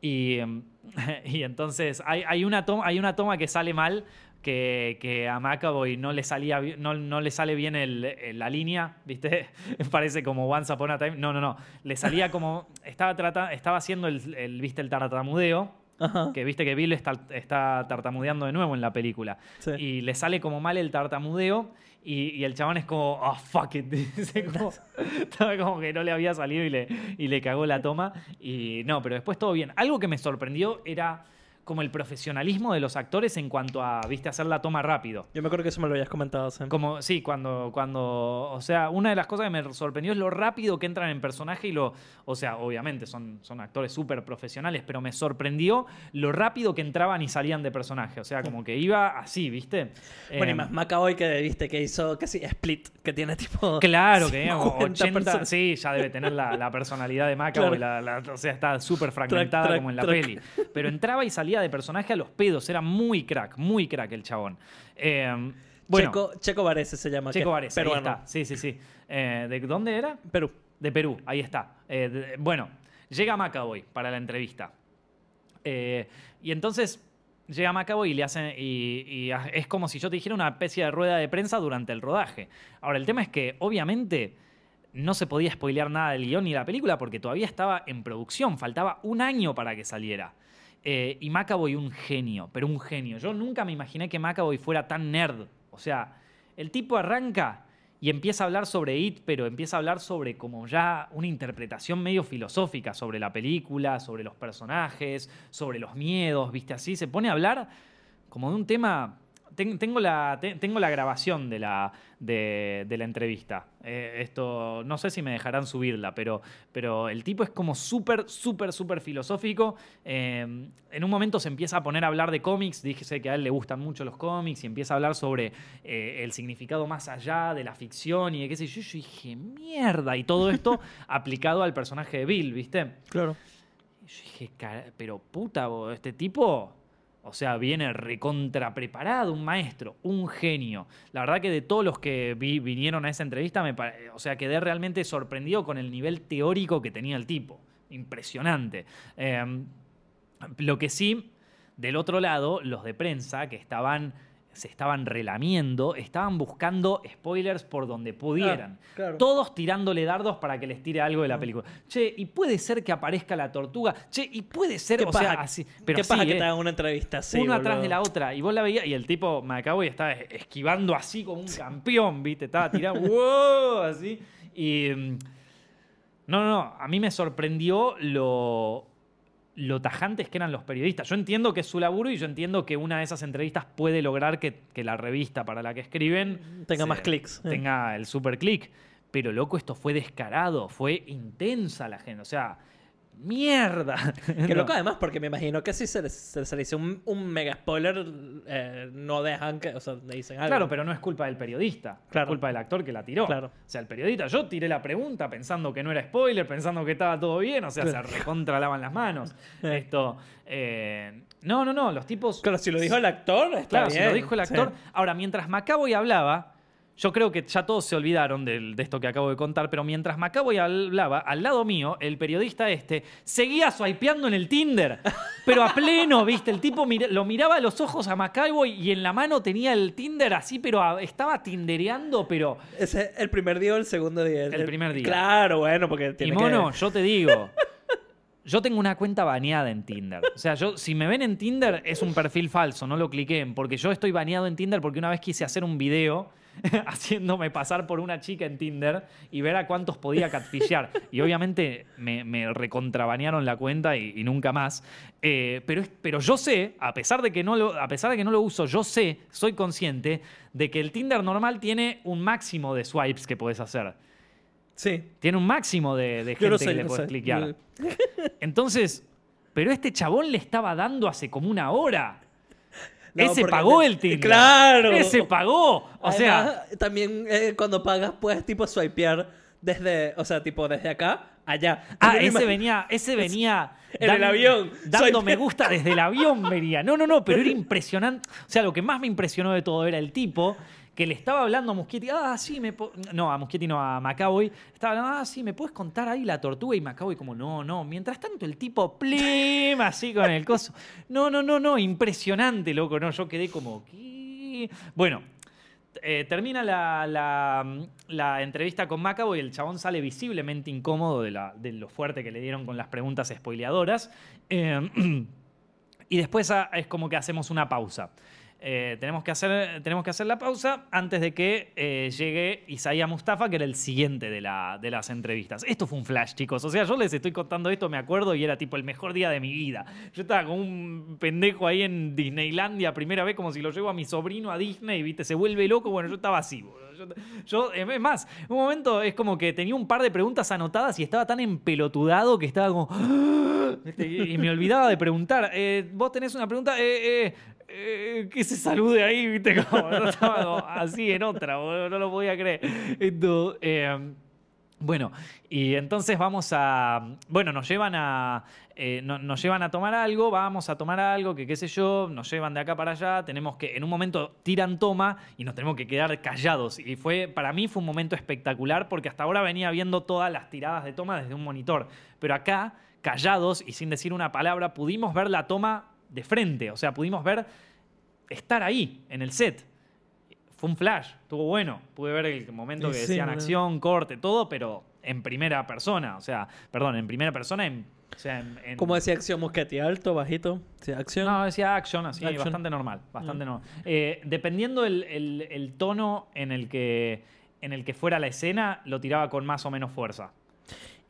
y, y entonces hay, hay una toma, hay una toma que sale mal. Que, que a McAvoy no le, salía, no, no le sale bien el- la línea, ¿viste? Parece como Once Upon a Time. No, no, no. Le salía como. Estaba, trata, estaba haciendo el, ¿viste? el tartamudeo. Ajá. Que viste que Bill está, está tartamudeando de nuevo en la película. Sí. Y le sale como mal el tartamudeo. Y, y el chabón es como, oh, fuck it. Dice como, estaba como que no le había salido y le, y le cagó la toma. Y no, pero después todo bien. Algo que me sorprendió era como el profesionalismo de los actores en cuanto a, viste, hacer la toma rápido. Yo me acuerdo que eso me lo habías comentado, Sam. Como, sí, cuando, cuando, o sea, una de las cosas que me sorprendió es lo rápido que entran en personaje y lo, o sea, obviamente son, son actores súper profesionales, pero me sorprendió lo rápido que entraban y salían de personaje, o sea, como que iba así, ¿viste? Bueno, y más Macaboy que viste que hizo casi Split, que tiene tipo. Claro, que digamos, 50 80, personas. sí, ya debe tener la, la personalidad de Macaboy, la- la- o sea, está súper fragmentada track, como en la track. peli. Pero entraba y salía de personaje a los pedos, era muy crack, muy crack el chabón. Eh, bueno, Checo, Checo Varese se llama. Checo es Varese, ahí está. Sí, sí, sí. Eh, ¿De dónde era? Perú. De Perú, ahí está. Eh, de- bueno, llega McAvoy para la entrevista. Y entonces llega McAvoy y le hacen. Y, es como si yo te dijera una especie de rueda de prensa durante el rodaje. Ahora, el tema es que, obviamente. No se podía spoilear nada del guion ni de la película porque todavía estaba en producción. Faltaba un año para que saliera. Eh, y McAvoy un genio, pero un genio. Yo nunca me imaginé que McAvoy fuera tan nerd. O sea, el tipo arranca y empieza a hablar sobre It, pero empieza a hablar sobre como ya una interpretación medio filosófica sobre la película, sobre los personajes, sobre los miedos, ¿viste? Así se pone a hablar como de un tema... ten- Tengo la, te- tengo la grabación de la, de la entrevista. Eh, esto, no sé si me dejarán subirla, pero, pero el tipo es como súper, súper, súper filosófico. Eh, en un momento se empieza a poner a hablar de cómics. Dije que a él le gustan mucho los cómics y empieza a hablar sobre eh, el significado más allá de la ficción y de qué sé yo. Yo dije, mierda. Y todo esto aplicado al personaje de Bill, ¿viste? Claro. Yo dije, "Cara- pero puta, bo, este tipo, o sea, viene recontra preparado, un maestro, un genio. La verdad que de todos los que vi- vinieron a esa entrevista, me o sea, quedé realmente sorprendido con el nivel teórico que tenía el tipo. Impresionante. Eh, lo que sí, del otro lado, los de prensa que estaban se estaban relamiendo, estaban buscando spoilers por donde pudieran. Claro. Todos tirándole dardos para que les tire algo de la película. Che, y puede ser que aparezca la tortuga. Che, y puede ser, ¿Qué o pasa, sea, así. Pero ¿Qué sí, pasa que eh, te hagan una entrevista así? uno boludo? atrás de la otra. Y vos la veías y el tipo me acabo y estaba esquivando así como un campeón, ¿viste? Estaba tirando, ¡wow! Así. Y. mm, No, no, no. A mí me sorprendió lo, lo tajantes que eran los periodistas. Yo entiendo que es su laburo y yo entiendo que una de esas entrevistas puede lograr que, que la revista para la que escriben Tenga se- más clics. eh. Tenga el super click. Pero loco, esto fue descarado, fue intensa la gente. O sea, mierda. Que loco además, porque me imagino que si se les, se les dice un, un mega spoiler, eh, no dejan que, o sea, le dicen algo. Claro, pero no es culpa del periodista. Claro. Es culpa del actor que la tiró. Claro. O sea, el periodista, yo tiré la pregunta pensando que no era spoiler, pensando que estaba todo bien, o sea, Claro. se recontralaban las manos. Esto. eh, no, no, no, los tipos. Claro, si lo dijo el actor, está Claro, bien. si lo dijo el Sí. actor. Ahora, mientras Macaboy hablaba, Yo creo que ya todos se olvidaron de, esto que acabo de contar, pero mientras Macaboy hablaba, al lado mío, el periodista este seguía swipeando en el Tinder, pero a pleno, ¿viste? El tipo lo miraba a los ojos a Macaboy y en la mano tenía el Tinder así, pero a- estaba tindereando, pero... Ese es el primer día o el segundo día. El primer día. Claro, bueno, porque Y tiene mono, que... yo te digo, yo tengo una cuenta baneada en Tinder. O sea, yo si me ven en Tinder es un perfil falso, no lo cliquen, porque yo estoy baneado en Tinder porque una vez quise hacer un video haciéndome pasar por una chica en Tinder y ver a cuántos podía catfishear. Y obviamente me, me recontrabanearon la cuenta y, y nunca más. Eh, pero, pero yo sé, a pesar, de que no lo, a pesar de que no lo uso, yo sé, soy consciente de que el Tinder normal tiene un máximo de swipes que puedes hacer. Sí. Tiene un máximo de, gente sé, que le puedes sé. cliquear. Entonces, pero este chabón le estaba dando hace como una hora. No, Ese porque- pagó el Tinder. ¡Claro! Ese pagó. O sea, Además, también eh, cuando pagas puedes tipo swipear desde, o sea, tipo desde acá allá. ah, Yo me ese venía, ese venía En el avión. Dando Soy- me gusta desde el avión venía. No, no, no, pero era impresionante. O sea, lo que más me impresionó de todo era el tipo que le estaba hablando a Muschietti. Ah, sí, me po-". No, a Muschietti no, a Macaboy. Estaba hablando, ah, sí, ¿me puedes contar ahí la tortuga? Y Macaboy como, no, no. Mientras tanto el tipo, plim, así con el coso. No, no, no, no, impresionante, loco. No, yo quedé como, ¿qué? Bueno, eh, termina la, la- entrevista con Macaboy el chabón sale visiblemente incómodo de, la- de lo fuerte que le dieron con las preguntas spoileadoras. Eh, y después ah, es como que hacemos una pausa. Eh, tenemos, que hacer, tenemos que hacer la pausa antes de que eh, llegue Isaiah Mustafa, que era el siguiente de, la, de las entrevistas. Esto fue un flash, chicos. O sea, yo les estoy contando esto, me acuerdo, y era tipo el mejor día de mi vida. Yo estaba como un pendejo ahí en Disneylandia, primera vez, como si lo llevo a mi sobrino a Disney, ¿viste? Se vuelve loco. Bueno, yo estaba así. Yo, yo, es más, un momento es como que tenía un par de preguntas anotadas y estaba tan empelotudado que estaba como. y me olvidaba de preguntar. eh, ¿Vos tenés una pregunta? Eh, eh, que se salude ahí, ¿viste? Como, yo estaba así en otra, no lo podía creer. Entonces, eh, bueno, y entonces vamos a. Bueno, nos llevan a. eh, no- nos llevan a tomar algo, vamos a tomar algo, que qué sé yo, nos llevan de acá para allá, tenemos que, en un momento tiran toma y nos tenemos que quedar callados. Y fue, para mí fue un momento espectacular porque hasta ahora venía viendo todas las tiradas de toma desde un monitor. Pero acá, callados y sin decir una palabra, pudimos ver la toma de frente. O sea, pudimos ver estar ahí, en el set. Fue un flash, estuvo bueno. Pude ver el momento que sí, decían acción, corte, todo, pero en primera persona. O sea, perdón, en primera persona, en, o sea, en, en- ¿Cómo decía acción Mosquetti? ¿Alto, bajito? Acción. No, decía action, así, Action. bastante normal. Bastante normal. Eh, dependiendo el, el- el tono en el, que, en el que fuera la escena, lo tiraba con más o menos fuerza.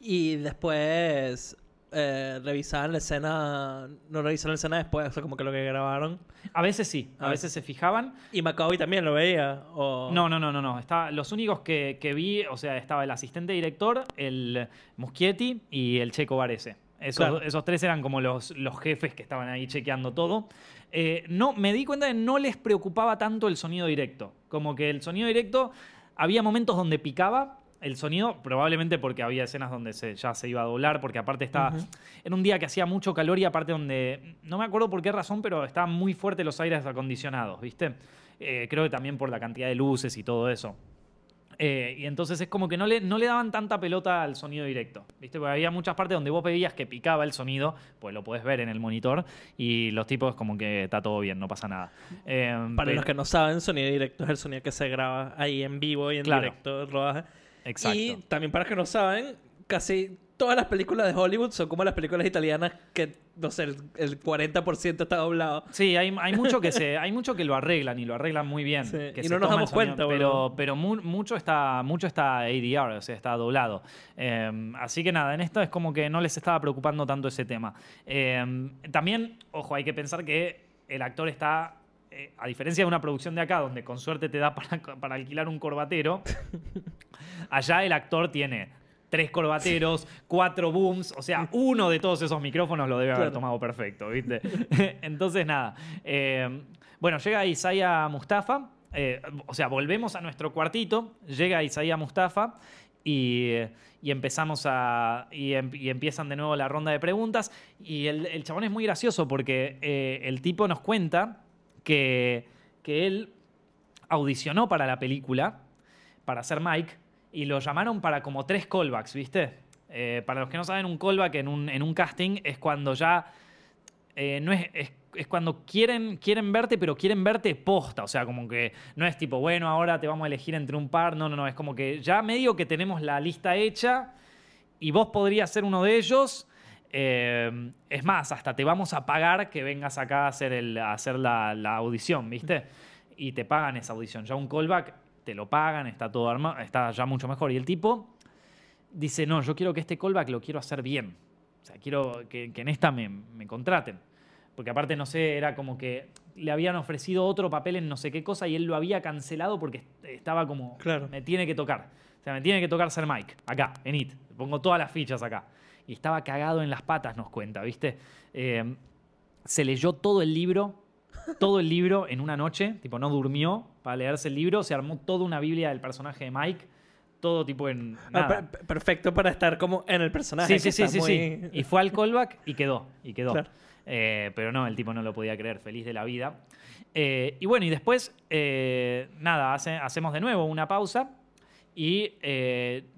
Y después eh, revisaban la escena, no revisaron la escena después, o sea, como que lo que grabaron. A veces sí, a A veces se fijaban. Y Macaboy también lo veía. O... No, no, no, no, no. Está, los únicos que, que vi, o sea, estaba el asistente director, el Muschietti y el Checo Varese. Esos, Claro. esos tres eran como los, los jefes que estaban ahí chequeando todo. Eh, no, me di cuenta de que no les preocupaba tanto el sonido directo. Como que el sonido directo, había momentos donde picaba el sonido, probablemente porque había escenas donde se, ya se iba a doblar, porque aparte estaba Ujú. en un día que hacía mucho calor y aparte donde, no me acuerdo por qué razón, pero estaban muy fuertes los aires acondicionados, ¿viste? Eh, creo que también por la cantidad de luces y todo eso. Eh, y entonces es como que no le, no le daban tanta pelota al sonido directo, ¿viste? Porque había muchas partes donde vos veías que picaba el sonido, pues lo podés ver en el monitor, y los tipos como que está todo bien, no pasa nada. Eh, Para pero- los que no saben, sonido directo es el sonido que se graba ahí en vivo y en Claro. directo rodaje. Exacto. Y también para los que no saben, casi todas las películas de Hollywood son como las películas italianas que, no sé, el, el 40% está doblado. Sí, hay, hay mucho que se, hay mucho que lo arreglan y lo arreglan muy bien. Sí, que y no nos damos cuenta, sonido. Pero, pero mu- mucho está, mucho está ADR, o sea, está doblado. Eh, así que nada, en esto es como que no les estaba preocupando tanto ese tema. Eh, también, ojo, hay que pensar que el actor está. Eh, a diferencia de una producción de acá, donde con suerte te da para, para alquilar un corbatero, allá el actor tiene tres corbateros, cuatro booms, o sea, uno de todos esos micrófonos lo debe haber Claro. tomado perfecto, ¿viste? Entonces, nada. eh, bueno, llega Isaiah Mustafa, eh, o sea, volvemos a nuestro cuartito, llega Isaiah Mustafa y, y empezamos a. Y, em- y empiezan de nuevo la ronda de preguntas. Y el, el chabón es muy gracioso porque eh, el tipo nos cuenta que, que él audicionó para la película para ser Mike y lo llamaron para como tres callbacks, ¿viste? Eh, para los que no saben, un callback en un, en un casting es cuando ya eh, no es, es, es cuando quieren, quieren verte, pero quieren verte posta. O sea, como que no es tipo, bueno, ahora te vamos a elegir entre un par. No, no, no. Es como que ya medio que tenemos la lista hecha y vos podrías ser uno de ellos. Eh, es más, hasta te vamos a pagar que vengas acá a hacer, el, a hacer la, la audición, ¿viste? Y te pagan esa audición. Ya un callback te lo pagan, está todo armado, está ya mucho mejor. Y el tipo dice, no, yo quiero que este callback lo quiero hacer bien. O sea, quiero que, que en esta me, me contraten. Porque aparte, no sé, era como que le habían ofrecido otro papel en no sé qué cosa y él lo había cancelado porque estaba como, Claro. me tiene que tocar. O sea, me tiene que tocar ser Mike, acá, en IT. Pongo todas las fichas acá. Y estaba cagado en las patas, nos cuenta, ¿viste? Eh, se leyó todo el libro, todo el libro en una noche, tipo, no durmió para leerse el libro, se armó toda una Biblia del personaje de Mike, todo tipo en... Ah, nada. perfecto para estar como en el personaje. Sí, sí, sí, sí, muy- sí. Y fue al callback y quedó, y quedó. Claro. Eh, pero no, el tipo no lo podía creer, feliz de la vida. Eh, y bueno, y después, eh, nada, hace- hacemos de nuevo una pausa y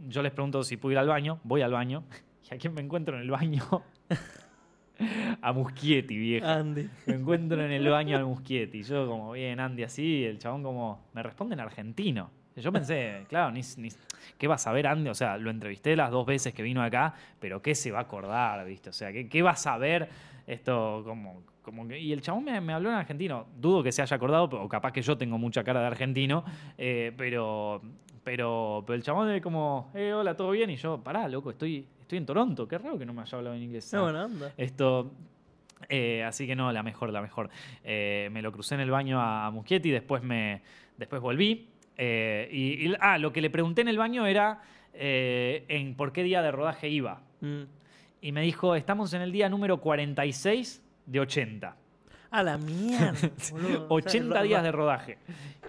yo les pregunto si puedo ir al baño, voy al baño. ¿Y a quién me encuentro en el baño? a Muschietti, viejo. Andy. Me encuentro en el baño al Muschietti. Yo como, bien, Andy, así, el chabón como, me responde en argentino. Yo pensé, claro, ni, ni- ¿qué va a saber Andy? O sea, lo entrevisté las dos veces que vino acá, pero ¿qué se va a acordar, viste? O sea, ¿qué, qué va a saber esto? Como, como que- y el chabón me, me habló en argentino. Dudo que se haya acordado, o capaz que yo tengo mucha cara de argentino, eh, pero, pero, pero el chabón es como, eh, hola, ¿todo bien? Y yo, pará, loco, estoy, estoy en Toronto. Qué raro que no me haya hablado en inglés. Qué buena onda. Esto. eh, así que no, la mejor, la mejor. Eh, me lo crucé en el baño a, Muschietti, después me. Después volví. eh, y, y- ah, lo que le pregunté en el baño era en por qué día de rodaje iba. Mm. Y me dijo, estamos en el día número 46 de 80. A la mierda. boludo. O sea, 80 ro- días de rodaje.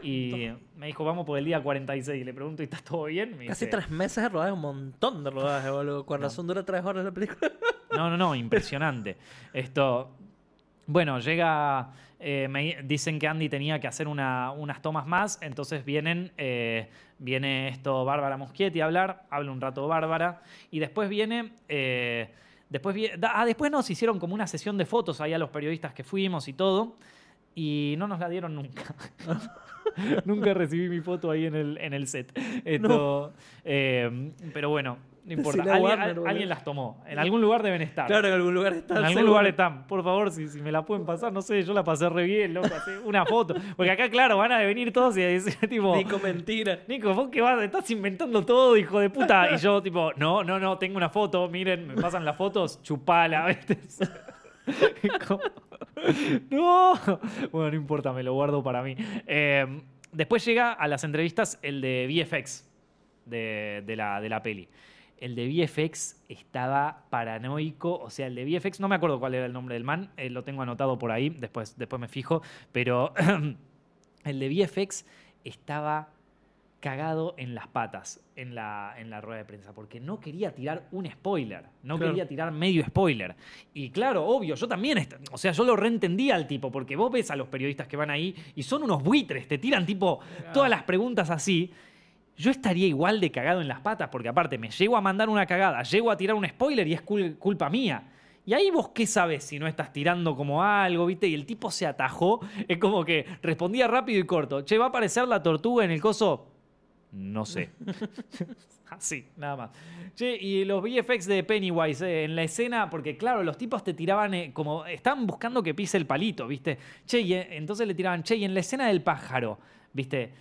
Y me dijo, vamos por el día 46. Y le pregunto, ¿y está todo bien? Me Casi dice, tres meses de rodaje, un montón de rodaje, boludo. Con No. razón dura tres horas la película. No, no, no, impresionante. Esto. Bueno, llega. eh, me dicen que Andy tenía que hacer una- unas tomas más, entonces vienen. eh, viene esto Bárbara Muschietti a hablar, habla un rato Bárbara, y después viene. eh, después, ah, después nos hicieron como una sesión de fotos ahí a los periodistas que fuimos y todo, y no nos la dieron nunca. nunca recibí mi foto ahí en el, en el set. Esto, eh, pero bueno, no importa. Alguien, Warner, al- boludo. alguien las tomó. En algún lugar deben estar. Claro, en algún lugar está. En algún seguro. lugar están. Por favor, si, si me la pueden pasar, no sé, yo la pasé re bien, loco, una foto. Porque acá, claro, van a venir todos y decir, tipo, Nico, mentira. Nico, vos qué vas, estás inventando todo, hijo de puta. Y yo, tipo, no, no, no, tengo una foto, miren, me pasan las fotos, chupala, ¿viste? No. Bueno, no importa, me lo guardo para mí. Eh, después llega a las entrevistas el de VFX de, de la, de la peli. El de VFX estaba paranoico, o sea, el de VFX, no me acuerdo cuál era el nombre del man, eh, lo tengo anotado por ahí, después, después me fijo, pero el de VFX estaba cagado en las patas en la, en la rueda de prensa, porque no quería tirar un spoiler, no Claro. quería tirar medio spoiler. Y claro, obvio, yo también, o sea, yo lo reentendía al tipo, porque vos ves a los periodistas que van ahí y son unos buitres, te tiran tipo todas las preguntas así. Yo estaría igual de cagado en las patas, porque aparte me llego a mandar una cagada, llego a tirar un spoiler y es cul- culpa mía. Y ahí vos qué sabes si no estás tirando como algo, ¿viste? Y el tipo se atajó, es como que respondía rápido y corto. Che, ¿va a aparecer la tortuga en el coso? No sé. Así, nada más. Che, y los VFX de Pennywise eh, en la escena, porque claro, los tipos te tiraban eh, como. Estaban buscando que pise el palito, ¿viste? Che, y, eh, entonces le tiraban, che, y en la escena del pájaro, ¿viste?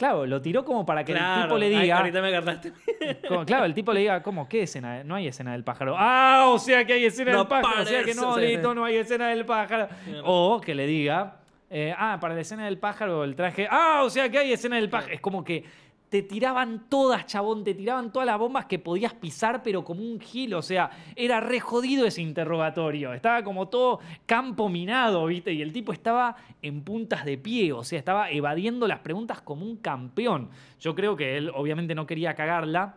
Claro, lo tiró como para que el tipo le Ay, diga. ahorita me agarraste. como- claro, el tipo le diga, ¿cómo? ¿Qué escena? No hay escena del pájaro. Ah, o sea que hay escena No del pájaro. O sea que no. Lito, no hay escena del pájaro. O que le diga, eh, ah, para la escena del pájaro el traje. Ah, o sea que hay escena del pájaro. Es como que te tiraban todas, chabón, te tiraban todas las bombas que podías pisar, pero como un gil. O sea, era re jodido ese interrogatorio. Estaba como todo campo minado, ¿viste? Y el tipo estaba en puntas de pie, o sea, estaba evadiendo las preguntas como un campeón. Yo creo que él obviamente no quería cagarla.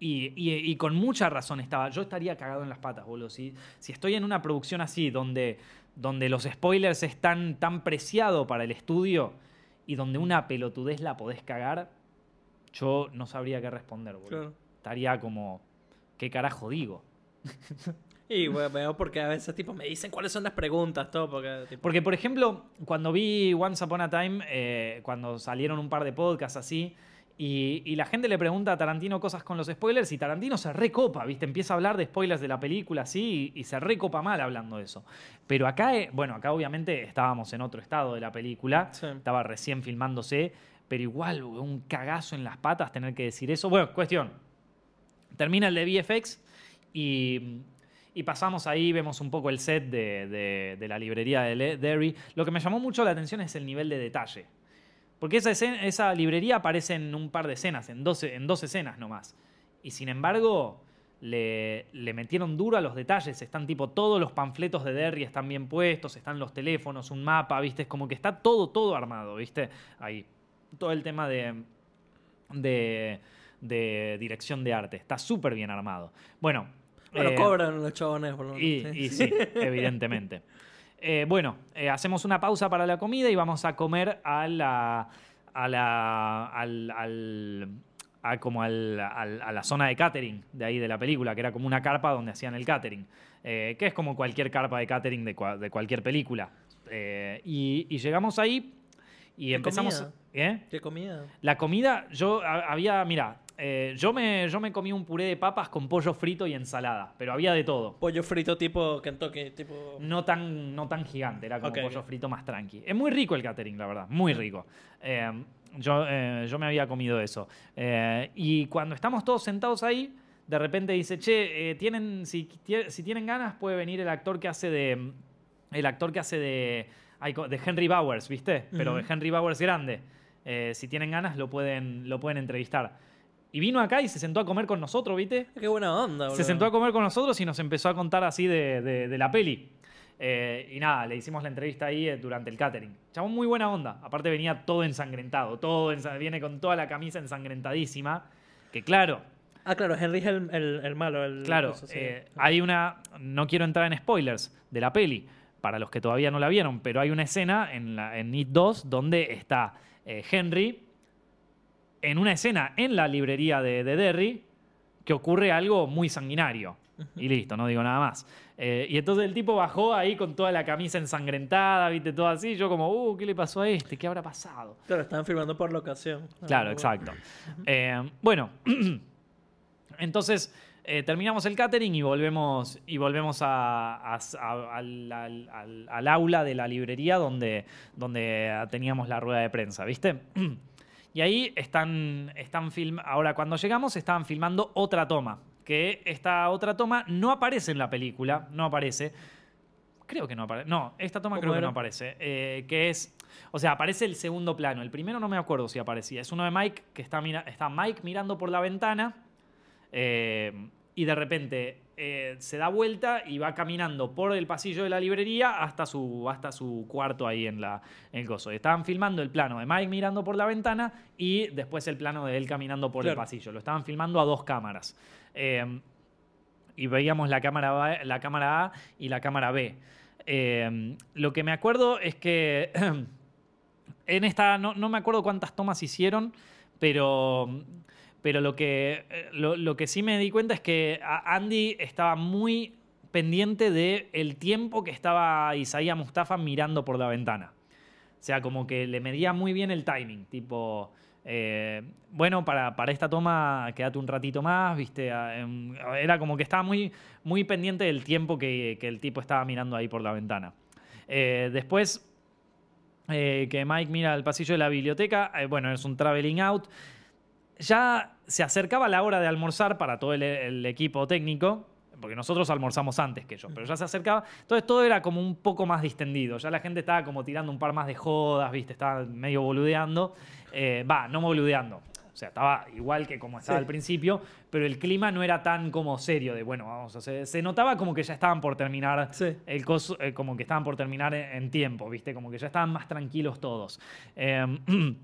Y, y- y con mucha razón estaba. Yo estaría cagado en las patas, boludo. Si, si estoy en una producción así, donde, donde los spoilers están tan preciados para el estudio y donde una pelotudez la podés cagar, yo no sabría qué responder, boludo. Claro. Estaría como, ¿qué carajo digo? Y bueno, veo porque a veces tipo me dicen cuáles son las preguntas, todo, porque tipo, Porque, por ejemplo, cuando vi Once Upon a Time, eh, cuando salieron un par de podcasts así, y, y la gente le pregunta a Tarantino cosas con los spoilers, y Tarantino se recopa, ¿viste? Empieza a hablar de spoilers de la película así, y, y se recopa mal hablando de eso. Pero acá, eh, bueno, acá obviamente estábamos en otro estado de la película, Sí. estaba recién filmándose, pero igual, un cagazo en las patas tener que decir eso. Bueno, cuestión. Termina el de VFX y, y pasamos ahí, vemos un poco el set de, de- la librería de Derry. Lo que me llamó mucho la atención es el nivel de detalle. Porque esa, esa librería aparece en un par de escenas, en dos, en escenas nomás. Y sin embargo, le, le metieron duro a los detalles. Están tipo, todos los panfletos de Derry están bien puestos, están los teléfonos, un mapa, ¿viste? Es como que está todo, todo armado, ¿viste? Ahí. Todo el tema de, de, de dirección de arte. Está súper bien armado. Bueno. bueno, eh, cobran los chabones, por lo menos. y, sí. y sí, evidentemente. Eh, bueno, eh, hacemos una pausa para la comida y vamos a comer a la. a la. al. al- a como al- al- a la zona de catering de ahí de la película, que era como una carpa donde hacían el catering. eh, que es como cualquier carpa de catering de, cua- de cualquier película. Y, y llegamos ahí y ¿Qué empezamos. comida? ¿Eh? ¿Qué comida? La comida, yo había, mira, eh, yo, me, yo me comí un puré de papas con pollo frito y ensalada, pero había de todo. Pollo frito tipo Kentucky, tipo... No tan, no tan gigante, era como pollo frito más tranqui. Es muy rico el catering, la verdad, muy rico. Eh, yo, eh, yo me había comido eso. Y cuando estamos todos sentados ahí, de repente dice, che, tienen, si, si tienen ganas, puede venir el actor que hace de. El actor que hace de. de Henry Bowers, ¿viste? Pero de. Henry Bowers grande. Eh, si tienen ganas, lo pueden, lo pueden entrevistar. Y vino acá y se sentó a comer con nosotros, ¿viste? Qué buena onda, boludo. Se sentó a comer con nosotros y nos empezó a contar así de, de- de la peli. Eh, y nada, le hicimos la entrevista ahí eh, durante el catering. Chabón, muy buena onda. Aparte venía todo ensangrentado, todo viene con toda la camisa ensangrentadísima. Que claro, Ah, claro, Henry es el, el, el malo. El, claro, eso, sí. eh, hay una... No quiero entrar en spoilers de la peli, para los que todavía no la vieron, pero hay una escena en, la, en It 2 donde está eh, Henry en una escena en la librería de, de Derry que ocurre algo muy sanguinario. Y listo, no digo nada más. Eh, y entonces el tipo bajó ahí con toda la camisa ensangrentada, viste, todo así. Yo como, uh, ¿qué le pasó a este? ¿Qué habrá pasado? Claro, estaban filmando por locación. Claro, Ah, exacto. Eh, bueno, entonces eh, terminamos el catering y volvemos, y volvemos a- a- a- al, al- al- al aula de la librería donde, donde teníamos la rueda de prensa, ¿viste? Y ahí están, están film ahora cuando llegamos estaban filmando otra toma, que esta otra toma no aparece en la película, no aparece. Creo que no aparece. No, esta toma ¿Cómo creo que no aparece. eh, que es. O sea, aparece el segundo plano. El primero no me acuerdo si aparecía. Es uno de Mike que está, mira- está Mike mirando por la ventana. eh, y de repente eh, se da vuelta y va caminando por el pasillo de la librería hasta su, hasta su cuarto ahí en, la, en el coso. Estaban filmando el plano de Mike mirando por la ventana y después el plano de él caminando por el pasillo. Lo estaban filmando a dos cámaras. Eh, y veíamos la cámara, A- la cámara A y la cámara B. Eh, lo que me acuerdo es que en esta, no, no me acuerdo cuántas tomas hicieron, pero, pero lo, que, eh, lo, que sí me di cuenta es que Andy estaba muy pendiente del el tiempo que estaba Isaías Mustafa mirando por la ventana. O sea, como que le medía muy bien el timing, tipo, eh, bueno, para, para esta toma quédate un ratito más, viste, em, era como que estaba muy, muy pendiente del tiempo que, que el tipo estaba mirando ahí por la ventana. Eh, después, que Mike mira al pasillo de la biblioteca, bueno, es un traveling out. Ya se acercaba la hora de almorzar para todo el, el equipo técnico, porque nosotros almorzamos antes que ellos, pero ya se acercaba. Entonces todo era como un poco más distendido. Ya la gente estaba como tirando un par más de jodas, ¿viste? Estaba medio boludeando. Eh, Va, no boludeando. O sea, estaba igual que como estaba Sí. al principio, pero el clima no era tan como serio de, bueno, vamos a hacer. Se notaba como que ya estaban por terminar Sí. el coso, eh, como que estaban por terminar en, en tiempo, ¿viste? Como que ya estaban más tranquilos todos. Eh,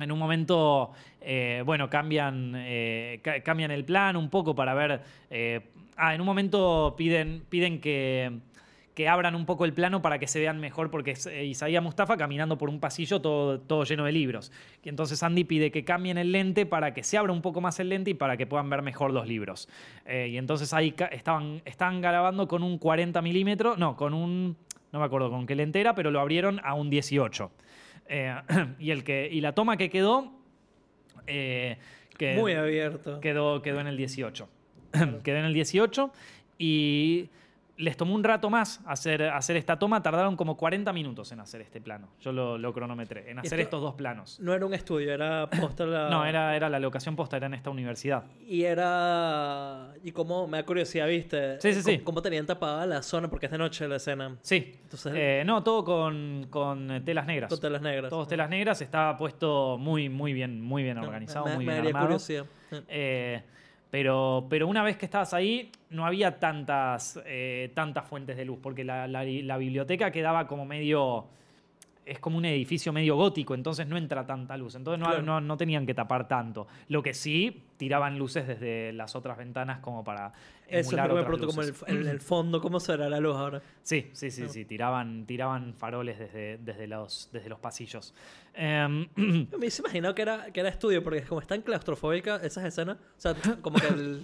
en un momento, eh, bueno, cambian, eh, ca- cambian el plan un poco para ver. eh, ah, en un momento piden, piden que, que abran un poco el plano para que se vean mejor, porque es Isaías Mustafa caminando por un pasillo todo, todo lleno de libros. Y entonces Andy pide que cambien el lente para que se abra un poco más el lente y para que puedan ver mejor los libros. Y entonces ahí estaban, estaban grabando con un 40 milímetros, no, con un, no me acuerdo con qué lente era, pero lo abrieron a un 18. Eh, y, el que, y la toma que quedó... eh, que- Muy abierto. quedó, quedó en el 18. quedó en el 18 y les tomó un rato más hacer, hacer esta toma. Tardaron como 40 minutos en hacer este plano. Yo lo, lo cronometré, en hacer esto- estos dos planos. No era un estudio, era posta la... No, era, era la locación posta, era en esta universidad. Y era... Y cómo, me da curiosidad, ¿viste? Sí, sí, ¿Cómo, sí. cómo tenían tapada la zona? Porque es de noche la escena. Sí. Entonces, Eh, no, todo con, con telas negras. con telas negras. Todos telas negras. Estaba puesto muy, muy bien, muy bien No, organizado, me, muy me bien daría armado. curiosidad. Eh, pero, pero una vez que estabas ahí, no había tantas, eh, tantas fuentes de luz, porque la, la- la biblioteca quedaba como medio. Es como un edificio medio gótico, entonces no entra tanta luz. Entonces no, Claro. no, no tenían que tapar tanto. Lo que sí, tiraban luces desde las otras ventanas como para. Eso es lo que me pregunto, como el, luces. el- fondo, ¿cómo será la luz ahora? Sí, sí, sí, No. sí. Tiraban, tiraban faroles desde, desde, los, desde los pasillos. Em, Me hubiese imaginado que era, que era estudio, porque como están claustrofóbicas esas escenas, o sea, como que el,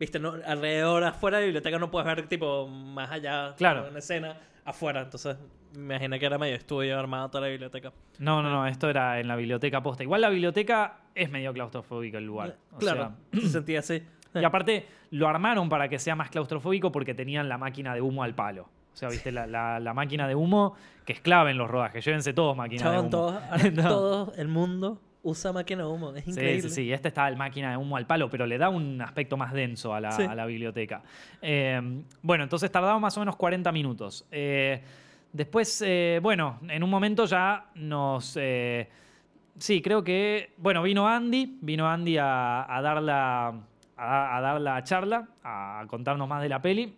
viste, no, alrededor, afuera de la biblioteca no puedes ver tipo más allá, Claro. una escena afuera, entonces me imaginé que era medio estudio armado toda la biblioteca. No, no, no, esto era en la biblioteca posta. Igual la biblioteca es medio claustrofóbica el lugar. O claro, se sentía así. sea, y aparte lo armaron para que sea más claustrofóbico porque tenían la máquina de humo al palo. O sea, viste, la, la- la máquina de humo que es clave en los rodajes. Llévense todos máquina de humo. todos, No. todo el mundo usa máquina de humo, es Sí, increíble. sí, sí. Este está el máquina de humo al palo, pero le da un aspecto más denso a la, Sí. a la biblioteca. Eh, bueno, entonces tardaba más o menos 40 minutos. Eh, después, eh, bueno, en un momento ya nos. sí, creo que. Bueno, vino Andy, vino Andy a, a dar la. A, a dar la charla, a contarnos más de la peli.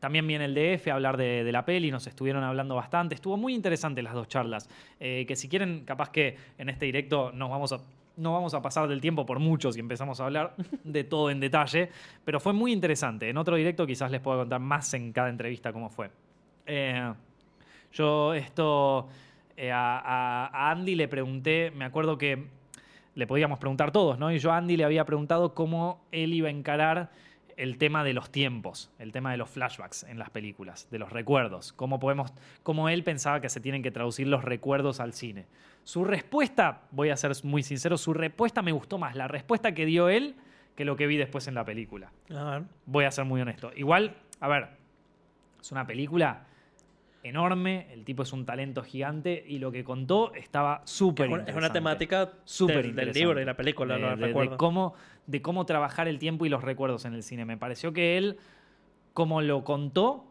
También viene el DF a hablar de, la peli, nos estuvieron hablando bastante. Estuvo muy interesante las dos charlas. Eh, que si quieren, capaz que en este directo nos vamos no vamos a pasar del tiempo por mucho si empezamos a hablar de todo en detalle. Pero fue muy interesante. En otro directo quizás les puedo contar más en cada entrevista cómo fue. Eh, yo esto eh, a- a Andy le pregunté, me acuerdo que le podíamos preguntar todos, ¿no? Y yo a Andy le había preguntado cómo él iba a encarar el tema de los tiempos, el tema de los flashbacks en las películas, de los recuerdos, cómo podemos, cómo él pensaba que se tienen que traducir los recuerdos al cine. Su respuesta, voy a ser muy sincero, su respuesta me gustó más la respuesta que dio él que lo que vi después en la película. A ver. Voy a ser muy honesto. Igual, a ver, es una película enorme, el tipo es un talento gigante y lo que contó estaba súper Es una- es una interesante. temática Súper del, del interesante. libro y la película, de, no de- de recuerdo. cómo, de cómo trabajar el tiempo y los recuerdos en el cine. Me pareció que él, como lo contó,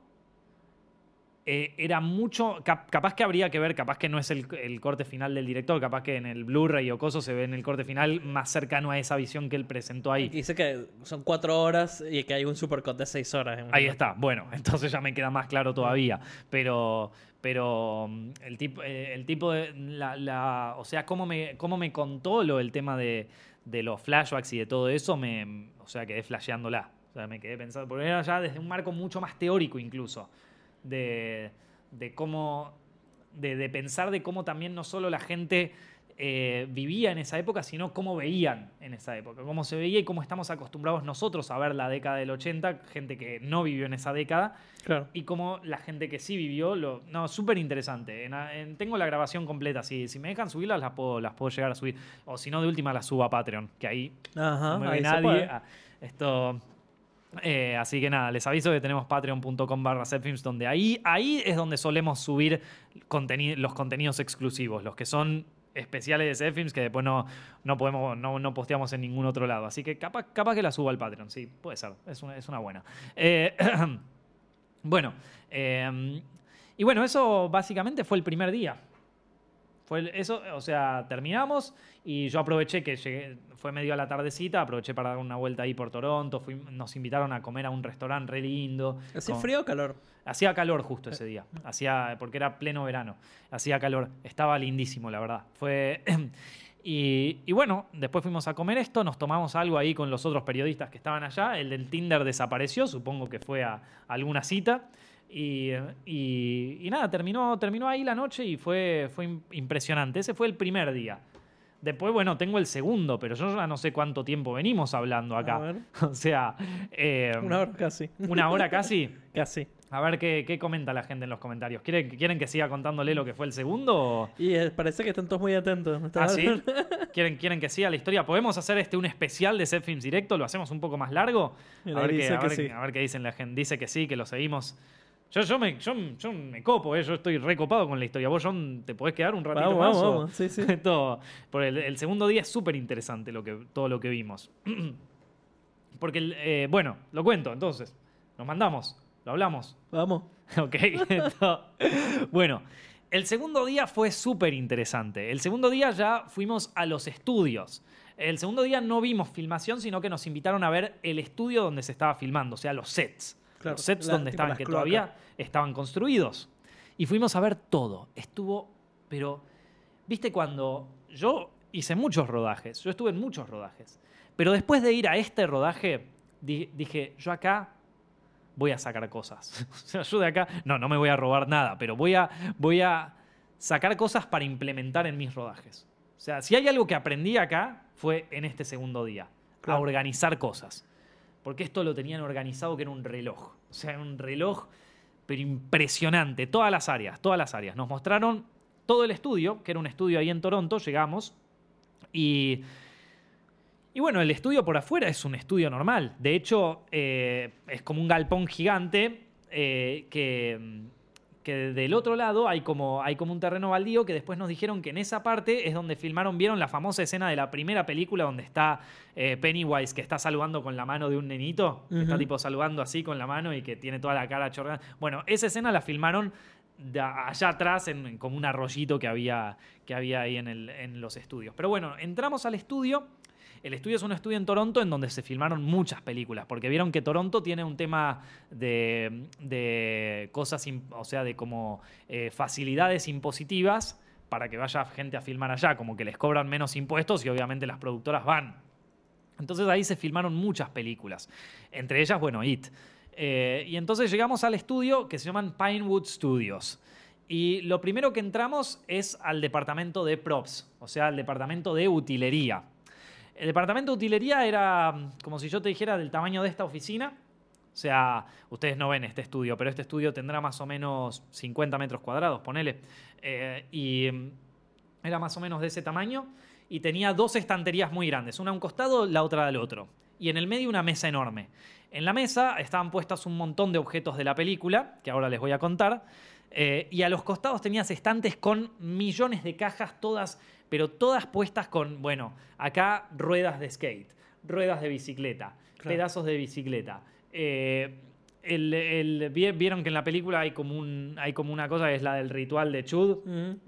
eh, era mucho. cap- capaz que habría que ver, capaz que no es el, el corte final del director, capaz que en el Blu-ray o coso se ve en el corte final más cercano a esa visión que él presentó ahí. Dice que son cuatro horas y que hay un supercut de seis horas. en- Ahí está, bueno, entonces ya me queda más claro todavía. Pero, pero mm, el tipo, eh, el tipo de. La, la- o sea, cómo me, cómo me contó lo el tema de, de los flashbacks y de todo eso, me, o sea, quedé flasheándola. O sea, me quedé pensando, porque era ya desde un marco mucho más teórico incluso. De, de cómo. De, de pensar de cómo también no solo la gente eh, vivía en esa época, sino cómo veían en esa época, cómo se veía y cómo estamos acostumbrados nosotros a ver la década del 80, gente que no vivió en esa década, Claro. y cómo la gente que sí vivió, lo, no, súper interesante. En- en- tengo la grabación completa, si, si me dejan subirlas las puedo, las puedo llegar a subir, o si no, de última las subo a Patreon, que ahí Ajá, no me ahí nadie. Ah, Esto. eh, así que nada, les aviso que tenemos patreon.com barra Zepfilms, donde ahí, ahí es donde solemos subir conteni- los contenidos exclusivos, los que son especiales de Zepfilms que después no, no podemos, no, no posteamos en ningún otro lado. Así que capaz, capaz que la subo al Patreon, sí, puede ser, es una, es una buena. Eh, bueno, eh, y bueno, eso básicamente fue el primer día. Fue eso, o sea, terminamos y yo aproveché que llegué, fue medio a la tardecita, aproveché para dar una vuelta ahí por Toronto, fui- nos invitaron a comer a un restaurante re lindo. ¿Hacía frío o calor? Hacía calor justo ese día, hacía, porque era pleno verano, hacía calor, estaba lindísimo, la verdad. Fue, Y, bueno, después fuimos a comer esto, nos tomamos algo ahí con los otros periodistas que estaban allá. El del Tinder desapareció, supongo que fue a alguna cita. Y, y- nada, terminó, terminó ahí la noche y fue, fue im- impresionante. Ese fue el primer día. Después, bueno, tengo el segundo, pero yo ya no sé cuánto tiempo venimos hablando acá. A ver. O sea, eh, Una hora casi. una hora casi. Casi. A ver qué, qué comenta la gente en los comentarios. ¿Quieren, ¿Quieren que siga contándole lo que fue el segundo? Y eh, parece que están todos muy atentos. ¿Ah, sí? ¿Quieren, ¿Quieren que siga la historia? ¿Podemos hacer este un especial de Set Films Directo? ¿Lo hacemos un poco más largo? A, ver qué, a, que ver, sí. a ver qué dicen la gente. Dice que sí, que lo seguimos. Yo, yo, me, yo, yo me copo, ¿eh? yo estoy recopado con la historia. ¿Vos, John, te podés quedar un ratito Vamos, más? vamos, vamos. Sí, sí. Todo. Por el, el segundo día es súper interesante lo que, todo lo que vimos. Porque, eh, bueno, lo cuento entonces. Nos mandamos, lo hablamos. Vamos. Ok. bueno, el segundo día fue súper interesante. El segundo día ya fuimos a los estudios. El segundo día no vimos filmación, sino que nos invitaron a ver el estudio donde se estaba filmando, o sea, los sets. Claro, los sets la- donde estaban, que cloacas. todavía estaban construidos. Y fuimos a ver todo. Estuvo, pero, viste, cuando yo hice muchos rodajes, yo estuve en muchos rodajes, pero después de ir a este rodaje, di- dije, yo acá voy a sacar cosas. O sea, yo de acá, no, no me voy a robar nada, pero voy a, voy a sacar cosas para implementar en mis rodajes. O sea, si hay algo que aprendí acá, fue en este segundo día, a Claro. organizar cosas. Porque esto lo tenían organizado que era un reloj. O sea, un reloj, pero impresionante. Todas las áreas, todas las áreas. Nos mostraron todo el estudio, que era un estudio ahí en Toronto, llegamos. Y y bueno, el estudio por afuera es un estudio normal. De hecho, eh, es como un galpón gigante eh, que, que del otro lado hay como, hay como un terreno baldío que después nos dijeron que en esa parte es donde filmaron, vieron la famosa escena de la primera película donde está eh, Pennywise que está saludando con la mano de un nenito, que está tipo saludando así con la mano y que tiene toda la cara chorreada. Bueno, esa escena la filmaron de allá atrás en, en como un arroyito que había, que había ahí en, el- en los estudios. Pero bueno, entramos al estudio. El estudio es un estudio en Toronto en donde se filmaron muchas películas, porque vieron que Toronto tiene un tema de, de cosas, o sea, de como eh, facilidades impositivas para que vaya gente a filmar allá, como que les cobran menos impuestos y obviamente las productoras van. Entonces ahí se filmaron muchas películas, entre ellas, bueno, It. Eh, y entonces llegamos al estudio que se llaman Pinewood Studios. Y lo primero que entramos es al departamento de props, o sea, al departamento de utilería. El departamento de utilería era mm, como si yo te dijera del tamaño de esta oficina. O sea, ustedes no ven este estudio, pero este estudio tendrá más o menos 50 metros cuadrados, ponele. Eh, y mm, era más o menos de ese tamaño y tenía dos estanterías muy grandes, una a un costado, la otra al otro. Y en el medio una mesa enorme. En la mesa estaban puestas un montón de objetos de la película, que ahora les voy a contar. eh, y a los costados tenías estantes con millones de cajas, todas, pero todas puestas con, bueno, acá ruedas de skate, ruedas de bicicleta, Claro. pedazos de bicicleta. Eh, el- el- vi- vieron que en la película hay como, un, hay como una cosa que es la del ritual de Chud,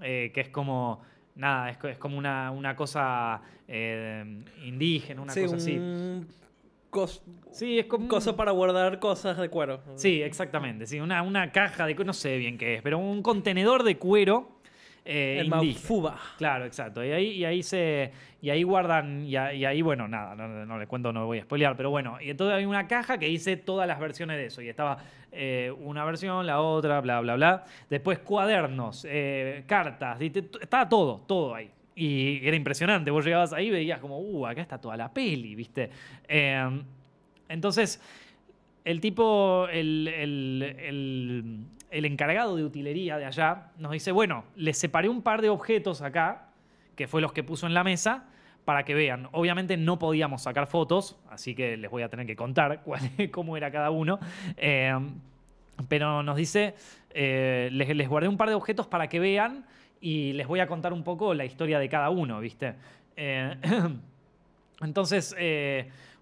eh, que es como, nada, es, es como una, una cosa eh, indígena, una Sí, cosa así. un cos- Sí, es como... un- cosa para guardar cosas de cuero. Sí, exactamente, sí, una, una caja de... cu- No sé bien qué es, pero un contenedor de cuero eh, El. Maufuba. Claro, exacto. Y ahí, y ahí se. Y ahí guardan. Y, a- y ahí, bueno, nada, no, no, no le cuento, no voy a spoilear, pero bueno. Y entonces hay una caja que dice todas las versiones de eso. Y estaba eh, una versión, la otra, bla, bla, bla. Después cuadernos, eh, cartas, y te- estaba todo, todo ahí. Y era impresionante. Vos llegabas ahí y veías como, uh, acá está toda la peli, ¿viste? Eh, entonces, el tipo, el, el- el- encargado de utilería de allá, nos dice, bueno, les separé un par de objetos acá, que fue los que puso en la mesa, para que vean. Obviamente no podíamos sacar fotos, así que les voy a tener que contar cuál, cómo era cada uno. Eh, pero nos dice, eh, les, guardé un par de objetos para que vean y les voy a contar un poco la historia de cada uno, ¿viste? Eh, entonces,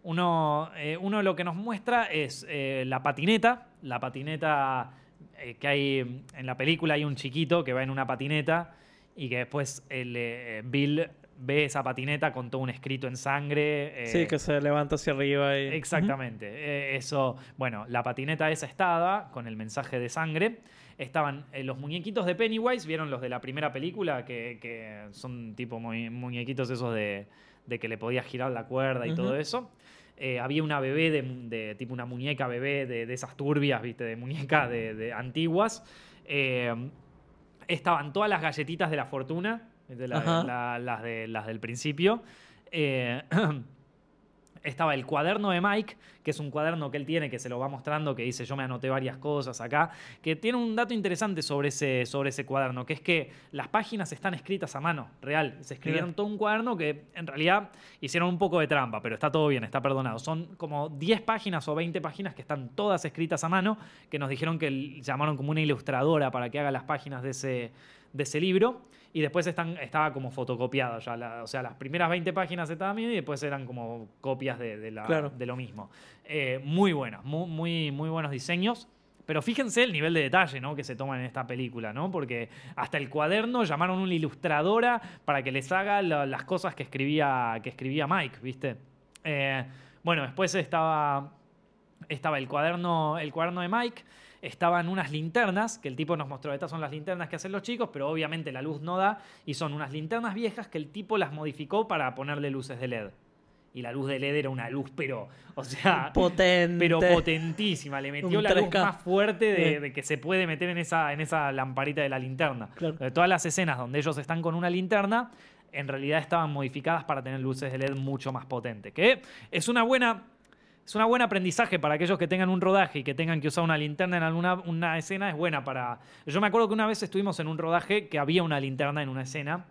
uno, eh, uno lo que nos muestra es eh, la patineta, la patineta eh, que hay en la película, hay un chiquito que va en una patineta y que después el, eh, Bill ve esa patineta con todo un escrito en sangre. Sí, que se levanta hacia arriba y... Exactamente. Eso, bueno, la patineta esa estaba con el mensaje de sangre. estaban los muñequitos de Pennywise, ¿vieron los de la primera película? Que, que son tipo mu- muñequitos esos de, de que le podías girar la cuerda y todo eso. Eh, había una bebé de, de- tipo una muñeca bebé de, de esas turbias, ¿viste? De muñeca de, de antiguas. Eh, estaban todas las galletitas de la fortuna, la- las, de, las del principio. Eh, estaba el cuaderno de Mike, que es un cuaderno que él tiene, que se lo va mostrando, que dice yo me anoté varias cosas acá, que tiene un dato interesante sobre ese, sobre ese cuaderno, que es que las páginas están escritas a mano, real. Se escribieron todo un cuaderno que en realidad hicieron un poco de trampa, pero está todo bien, está perdonado. Son como 10 páginas o 20 páginas que están todas escritas a mano, que nos dijeron que llamaron como una ilustradora para que haga las páginas de ese, de ese libro. Y después están, estaba como fotocopiado ya. la- o sea, las primeras 20 páginas estaban bien y después eran como copias de, de la- Claro. de lo mismo. Eh, muy buenas, muy, muy, muy buenos diseños. Pero fíjense el nivel de detalle ¿no? que se toma en esta película, ¿no? Porque hasta el cuaderno llamaron a una ilustradora para que les haga la- las cosas que escribía, que escribía Mike, ¿viste? Eh, bueno, después estaba, estaba el, cuaderno, el cuaderno de Mike, estaban unas linternas, que el tipo nos mostró, estas son las linternas que hacen los chicos, pero obviamente la luz no da, y son unas linternas viejas que el tipo las modificó para ponerle luces de LED. Y la luz de LED era una luz, pero, o sea, Potente. pero potentísima. Le metió Un la luz 3K. más fuerte de, Bien. de que se puede meter en esa, en esa lamparita de la linterna. Claro. De todas las escenas donde ellos están con una linterna, en realidad estaban modificadas para tener luces de LED mucho más potentes. Que es una buena. Es una buen aprendizaje para aquellos que tengan un rodaje y que tengan que usar una linterna en alguna una escena. Es buena para. Yo me acuerdo que una vez estuvimos en un rodaje que había una linterna en una escena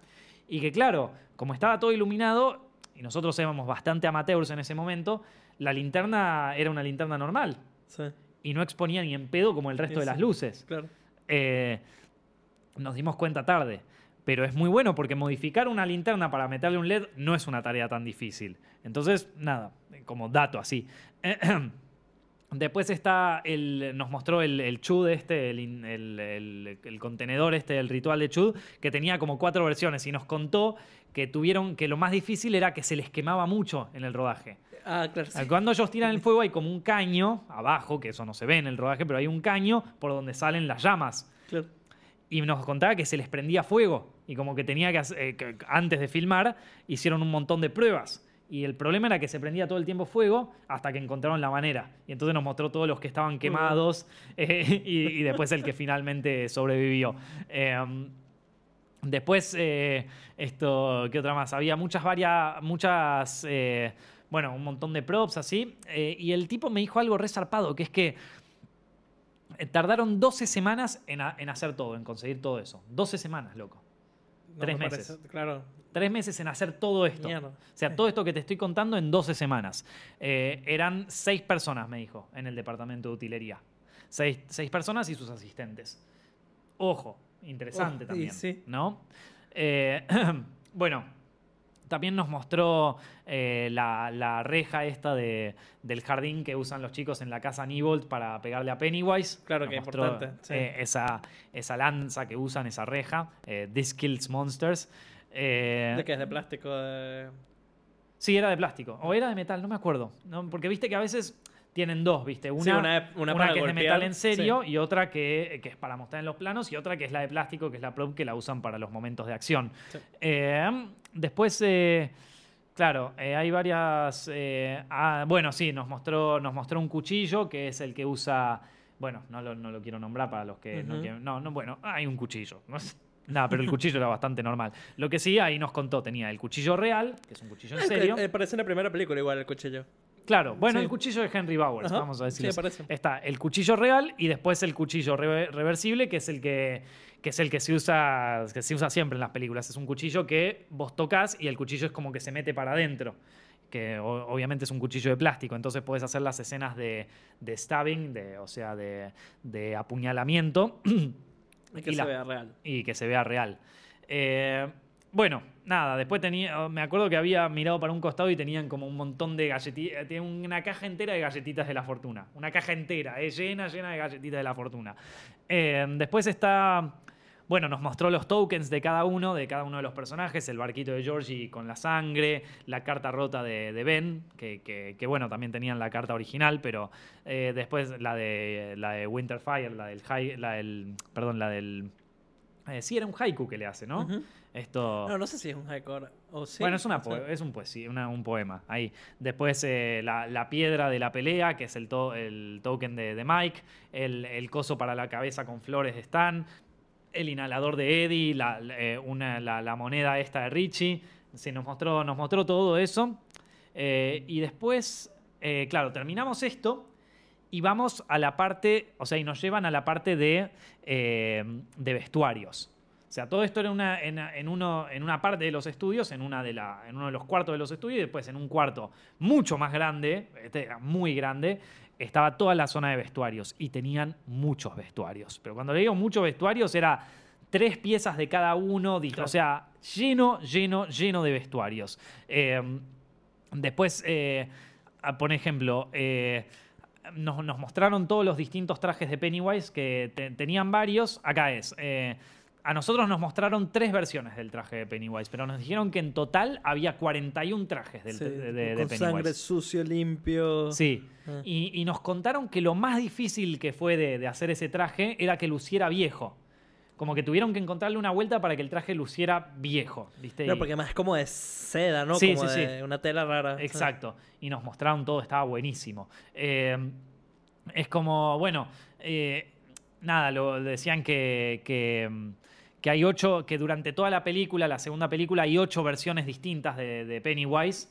y que, claro, como estaba todo iluminado y nosotros éramos bastante amateurs en ese momento, la linterna era una linterna normal Sí, y no exponía ni en pedo como el resto Sí, de las luces. claro. Eh, nos dimos cuenta tarde. Pero es muy bueno porque modificar una linterna para meterle un LED no es una tarea tan difícil. Entonces, nada, como dato así. Después está el. Nos mostró el, el Chud este, el, contenedor este, el ritual de Chud, que tenía como cuatro versiones y nos contó que tuvieron. que lo más difícil era que se les quemaba mucho en el rodaje. Ah, claro. sí. Cuando ellos tiran el fuego hay como un caño abajo, que eso no se ve en el rodaje, pero hay un caño por donde salen las llamas. Claro. Y nos contaba que se les prendía fuego. Y como que tenía que, hacer- eh, que antes de filmar, hicieron un montón de pruebas. Y el problema era que se prendía todo el tiempo fuego hasta que encontraron la manera. Y entonces nos mostró todos los que estaban quemados eh, y, y después el que finalmente sobrevivió. Eh, Después, eh, esto, ¿qué otra más? Había muchas, varias, muchas, eh, bueno, un montón de props así. y el tipo me dijo algo resarpado, que es que tardaron 12 semanas en, a- en hacer todo, en conseguir todo eso. 12 semanas, loco. No Tres me meses. parece- Claro. Tres meses en hacer todo esto. Mierda. O sea, todo esto que te estoy contando en 12 semanas. Eh, eran seis personas, me dijo, en el departamento de utilería. Seis, seis personas y sus asistentes. Ojo, interesante Oh, también. sí. ¿No? Eh, bueno, también nos mostró eh, la, la reja esta de, del jardín que usan los chicos en la casa Nibolt para pegarle a Pennywise. Claro Nos que es importante, sí. eh, esa, esa lanza que usan, esa reja. eh, This Kills Monsters. ¿De qué es? ¿De plástico? De... Sí, era de plástico. O era de metal, no me acuerdo. ¿no? Porque viste que a veces tienen dos, ¿viste? Una, Sí, una- una para que es de metal en serio y otra que, que es para mostrar en los planos y otra que es la de plástico, que es la prop que la usan para los momentos de acción. Sí. Eh, después, eh, claro, eh, hay varias... ah, bueno, sí, nos mostró, nos mostró un cuchillo que es el que usa... Bueno, no lo, no lo quiero nombrar para los que no quieren- No, no, bueno, hay un cuchillo. Nada, pero el cuchillo era bastante normal. Lo que sí, ahí nos contó, tenía el cuchillo real, que es un cuchillo en Ah, serio. eh, parece en la primera película igual el cuchillo. Claro, bueno, Sí. el cuchillo de Henry Bowers, Ajá, vamos a sí, decirlo. aparece. Está el cuchillo real y después el cuchillo re- reversible, que es el que, que es el que se usa que se usa siempre en las películas. Es un cuchillo que vos tocas y el cuchillo es como que se mete para adentro. Que obviamente es un cuchillo de plástico, entonces puedes hacer las escenas de, de stabbing, de, o sea, de, de apuñalamiento. Y que Y se vea real. y que se vea real. Eh, bueno, nada, después tenía, me acuerdo que había mirado para un costado y tenían como un montón de galletitas, tienen una caja entera de galletitas de la fortuna, una caja entera, eh, llena, llena de galletitas de la fortuna. Eh, después está, bueno, nos mostró los tokens de cada uno, de cada uno de los personajes, el barquito de Georgie con la sangre, la carta rota de, Ben, que, que- bueno, también tenían la carta original, pero eh, después la de, la de Winterfire, la del, hai- la del, perdón, la del... eh, sí, era un haiku que le hace, ¿no? Esto... No, no sé si es un haiku. ¿O sí? Bueno, es, una es un, poesía, una- un poema ahí. Después eh, la, la piedra de la pelea, que es el, to- el token de, de Mike. El, el coso para la cabeza con flores de Stan. El inhalador de Eddie. La, eh, una- la- la moneda esta de Richie. Sí, nos mostró, nos mostró todo eso. Eh, y después, claro, terminamos esto. Y vamos a la parte, o sea, y nos llevan a la parte de, eh, de vestuarios. O sea, todo esto era una, en, en uno, en una parte de los estudios, en, una de la, en uno de los cuartos de los estudios, y después en un cuarto mucho más grande, este era muy grande, estaba toda la zona de vestuarios. Y tenían muchos vestuarios. Pero cuando le digo muchos vestuarios, era tres piezas de cada uno, Claro. o sea, lleno, lleno, lleno de vestuarios. Eh, después, eh, por ejemplo, eh, nos, nos mostraron todos los distintos trajes de Pennywise que te- tenían varios. Acá es. eh, a nosotros nos mostraron tres versiones del traje de Pennywise, pero nos dijeron que en total había 41 trajes del- sí, de, de- de con Pennywise. sangre sucio, limpio. Sí. Ah. Y, y nos contaron que lo más difícil que fue de, de hacer ese traje era que luciera viejo. Como que tuvieron que encontrarle una vuelta para que el traje luciera viejo, ¿viste? No, Y- porque además es como de seda, ¿no? Sí, como sí, de una tela rara. Exacto. Y nos mostraron todo, estaba buenísimo. Eh, es como, bueno, eh, nada, lo decían que, que, que hay ocho, que durante toda la película, la segunda película, hay ocho versiones distintas de, de Pennywise.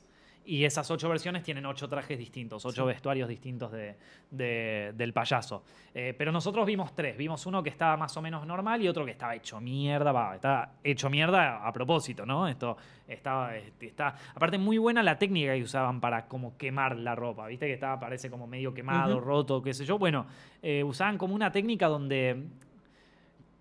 Y esas ocho versiones tienen ocho trajes distintos, ocho vestuarios distintos de, de- del payaso. Eh, pero nosotros vimos tres. Vimos uno que estaba más o menos normal y otro que estaba hecho mierda. Va, estaba hecho mierda a propósito, ¿no? Esto estaba, este, está. Aparte, muy buena la técnica que usaban para como quemar la ropa. Viste que estaba, parece como medio quemado, roto, qué sé yo. Bueno, eh, usaban como una técnica donde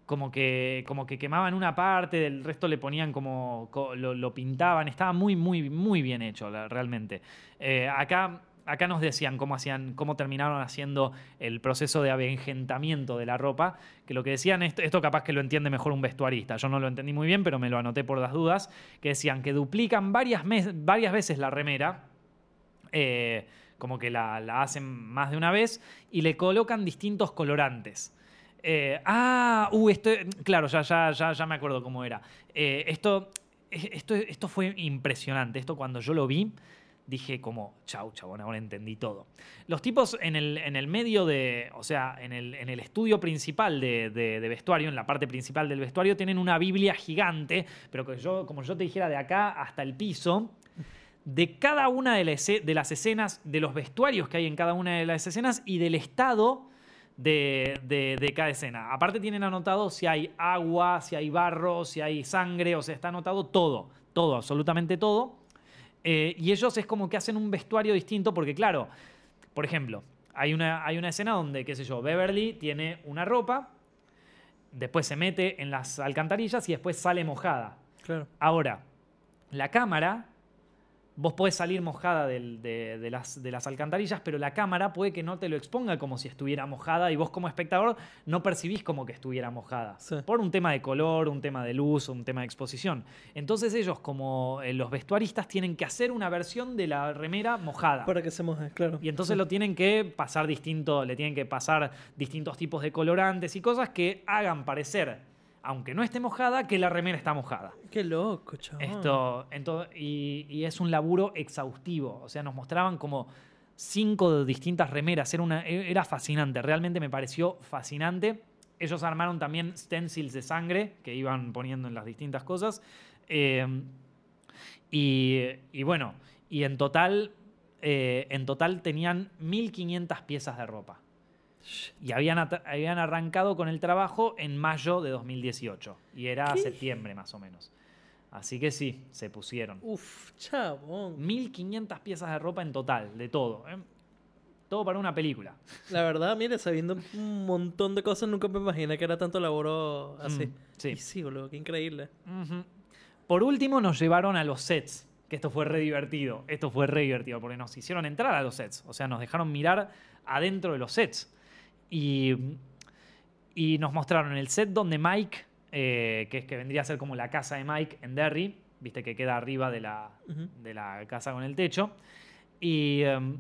como que, como que quemaban una parte, del resto le ponían como, co- lo, pintaban, estaba muy, muy, muy bien hecho realmente. Eh, acá, acá nos decían cómo, hacían, cómo terminaron haciendo el proceso de avengentamiento de la ropa, que lo que decían, esto, esto capaz que lo entiende mejor un vestuarista, yo no lo entendí muy bien, pero me lo anoté por las dudas, que decían que duplican varias, mes- varias veces la remera, eh, como que la, la hacen más de una vez, y le colocan distintos colorantes. Eh, ah, uh, claro, ya, ya, ya, me acuerdo cómo era. Eh, esto, esto, esto fue impresionante. Esto cuando yo lo vi, dije como, chau, chabón, ahora entendí todo. Los tipos en el, en el medio de, o sea, en el, en el estudio principal de, de- vestuario, en la parte principal del vestuario, tienen una Biblia gigante, pero que yo, como yo te dijera, de acá hasta el piso, de cada una de, la ese- de las escenas, de los vestuarios que hay en cada una de las escenas y del estado de, de- de cada escena. Aparte tienen anotado si hay agua, si hay barro, si hay sangre, o sea, está anotado todo, todo, absolutamente todo. Eh, y ellos es como que hacen un vestuario distinto porque, claro, por ejemplo, hay una, hay una escena donde, qué sé yo, Beverly tiene una ropa, después se mete en las alcantarillas y después sale mojada. Claro. Ahora, la cámara, vos podés salir mojada del- de, de las, de las alcantarillas, pero la cámara puede que no te lo exponga como si estuviera mojada y vos como espectador no percibís como que estuviera mojada. Sí. Por un tema de color, un tema de luz, un tema de exposición. Entonces ellos, como eh, los vestuaristas, tienen que hacer una versión de la remera mojada. Para que se moje, claro. Y entonces lo tienen que pasar distinto, le tienen que pasar distintos tipos de colorantes y cosas que hagan parecer, aunque no esté mojada, que la remera está mojada. Qué loco, chaval. Esto, ento- y, y es un laburo exhaustivo. O sea, nos mostraban como cinco distintas remeras. Era, una, era fascinante. Realmente me pareció fascinante. Ellos armaron también stencils de sangre que iban poniendo en las distintas cosas. Eh, y, y bueno, y en total, eh, en total tenían 1500 piezas de ropa. Y habían, habían arrancado con el trabajo en mayo de 2018. Y era ¿Qué? septiembre más o menos. Así que sí, se pusieron. Uf, chabón. 1500 piezas de ropa en total, de todo. ¿eh? Todo para una película. La verdad, mire, sabiendo un montón de cosas, nunca me imaginé que era tanto laboro así. Mm, sí. Y sí, boludo, qué increíble. Por último, nos llevaron a los sets. Que esto fue re divertido. Esto fue re divertido porque nos hicieron entrar a los sets. O sea, nos dejaron mirar adentro de los sets. Y, y nos mostraron el set donde Mike eh, que es que vendría a ser como la casa de Mike en Derry, viste que queda arriba de la, de la casa con el techo. Y, em,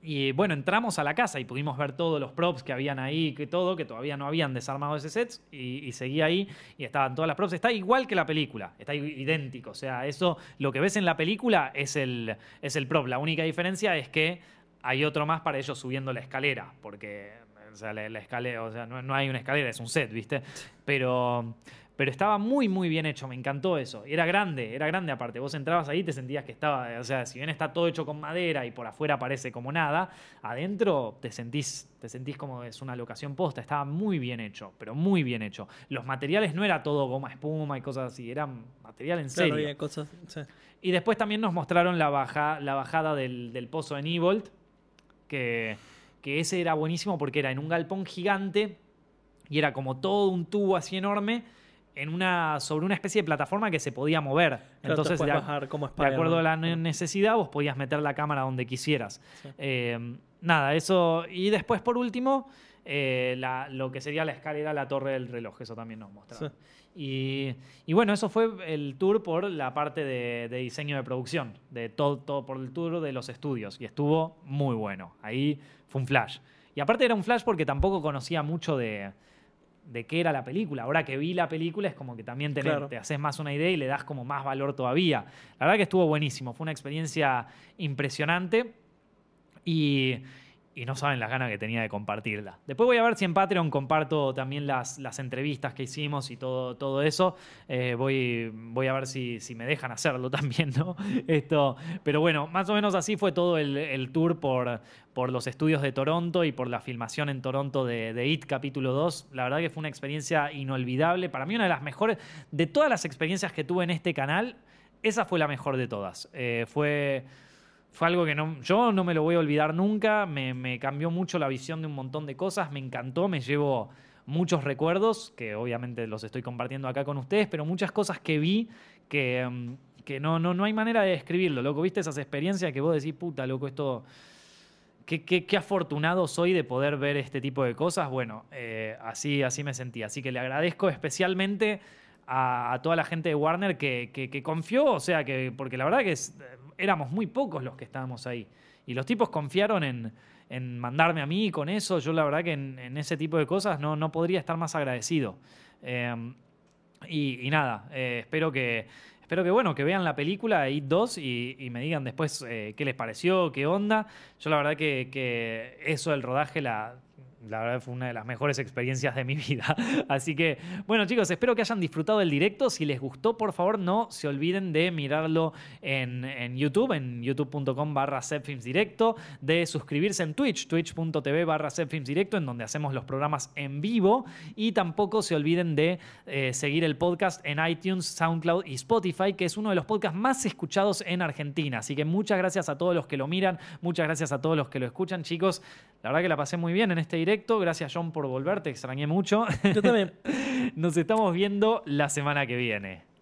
y bueno, entramos a la casa y pudimos ver todos los props que habían ahí, que todo, que todavía no habían desarmado ese set, y, y seguía ahí y estaban todas las props. Está igual que la película, está idéntico. O sea, eso, lo que ves en la película es el, es el prop. La única diferencia es que hay otro más para ellos subiendo la escalera, porque o sea, la, la escalera, o sea, no, no hay una escalera, es un set, ¿viste? Pero, pero estaba muy, muy bien hecho, me encantó eso. Era grande, era grande aparte. Vos entrabas ahí y te sentías que estaba, o sea, si bien está todo hecho con madera y por afuera parece como nada, adentro te sentís, te sentís como es una locación posta. Estaba muy bien hecho, pero muy bien hecho. Los materiales no era todo goma espuma y cosas así, eran material en serio. Claro, había cosas. sí. Y después también nos mostraron la, baja, la bajada del, del pozo en Evolt, que, que ese era buenísimo porque era en un galpón gigante y era como todo un tubo así enorme en una, sobre una especie de plataforma que se podía mover. Claro, Entonces, de, bajar como de acuerdo a la ne- necesidad, vos podías meter la cámara donde quisieras. Sí. Eh, nada, eso. Y después, por último, eh, la- lo que sería la escalera, la torre del reloj. Eso también nos mostraron. Y, y bueno, eso fue el tour por la parte de, de diseño de producción, de todo, todo por el tour de los estudios. Y estuvo muy bueno. Ahí fue un flash. Y aparte era un flash porque tampoco conocía mucho de, de qué era la película. Ahora que vi la película es como que también tenés- Claro. te haces más una idea y le das como más valor todavía. La verdad que estuvo buenísimo. Fue una experiencia impresionante. Y, y no saben las ganas que tenía de compartirla. Después voy a ver si en Patreon comparto también las, las entrevistas que hicimos y todo, todo eso. Eh, voy, voy a ver si, si me dejan hacerlo también, ¿no? Esto, pero bueno, más o menos así fue todo el, el tour por, por los estudios de Toronto y por la filmación en Toronto de, de It capítulo 2. La verdad que fue una experiencia inolvidable. Para mí una de las mejores, de todas las experiencias que tuve en este canal, esa fue la mejor de todas. Eh, fue fue algo que no, yo no me lo voy a olvidar nunca, me, cambió mucho la visión de un montón de cosas, me encantó, me llevo muchos recuerdos, que obviamente los estoy compartiendo acá con ustedes, pero muchas cosas que vi que, mm, que no, no, no hay manera de describirlo, loco, viste esas experiencias que vos decís, puta, loco, esto... Qué, qué- qué afortunado soy de poder ver este tipo de cosas. Bueno, eh, así, así me sentí. Así que le agradezco especialmente a, toda la gente de Warner que, confió, o sea, que porque la verdad que éramos muy pocos los que estábamos ahí. Y los tipos confiaron en, en mandarme a mí con eso. Yo la verdad que en, ese tipo de cosas no, no podría estar más agradecido. Eh, y, nada, eh, espero que... Espero que bueno, que vean la película It 2 y, y me digan después eh, qué les pareció, qué onda. Yo la verdad que, que eso del rodaje la, la verdad fue una de las mejores experiencias de mi vida. Así que, bueno chicos, espero que hayan disfrutado del directo. Si les gustó, por favor, no se olviden de mirarlo en, en YouTube, en youtube.com barra directo, de suscribirse en Twitch, twitch.tv barra directo, en donde hacemos los programas en vivo. Y tampoco se olviden de eh, seguir el podcast en iTunes, SoundCloud y Spotify, que es uno de los podcasts más escuchados en Argentina. Así que muchas gracias a todos los que lo miran, muchas gracias a todos los que lo escuchan, chicos. La verdad que la pasé muy bien en este directo. Gracias, John, por volver. Te extrañé mucho. Yo también. Nos estamos viendo la semana que viene.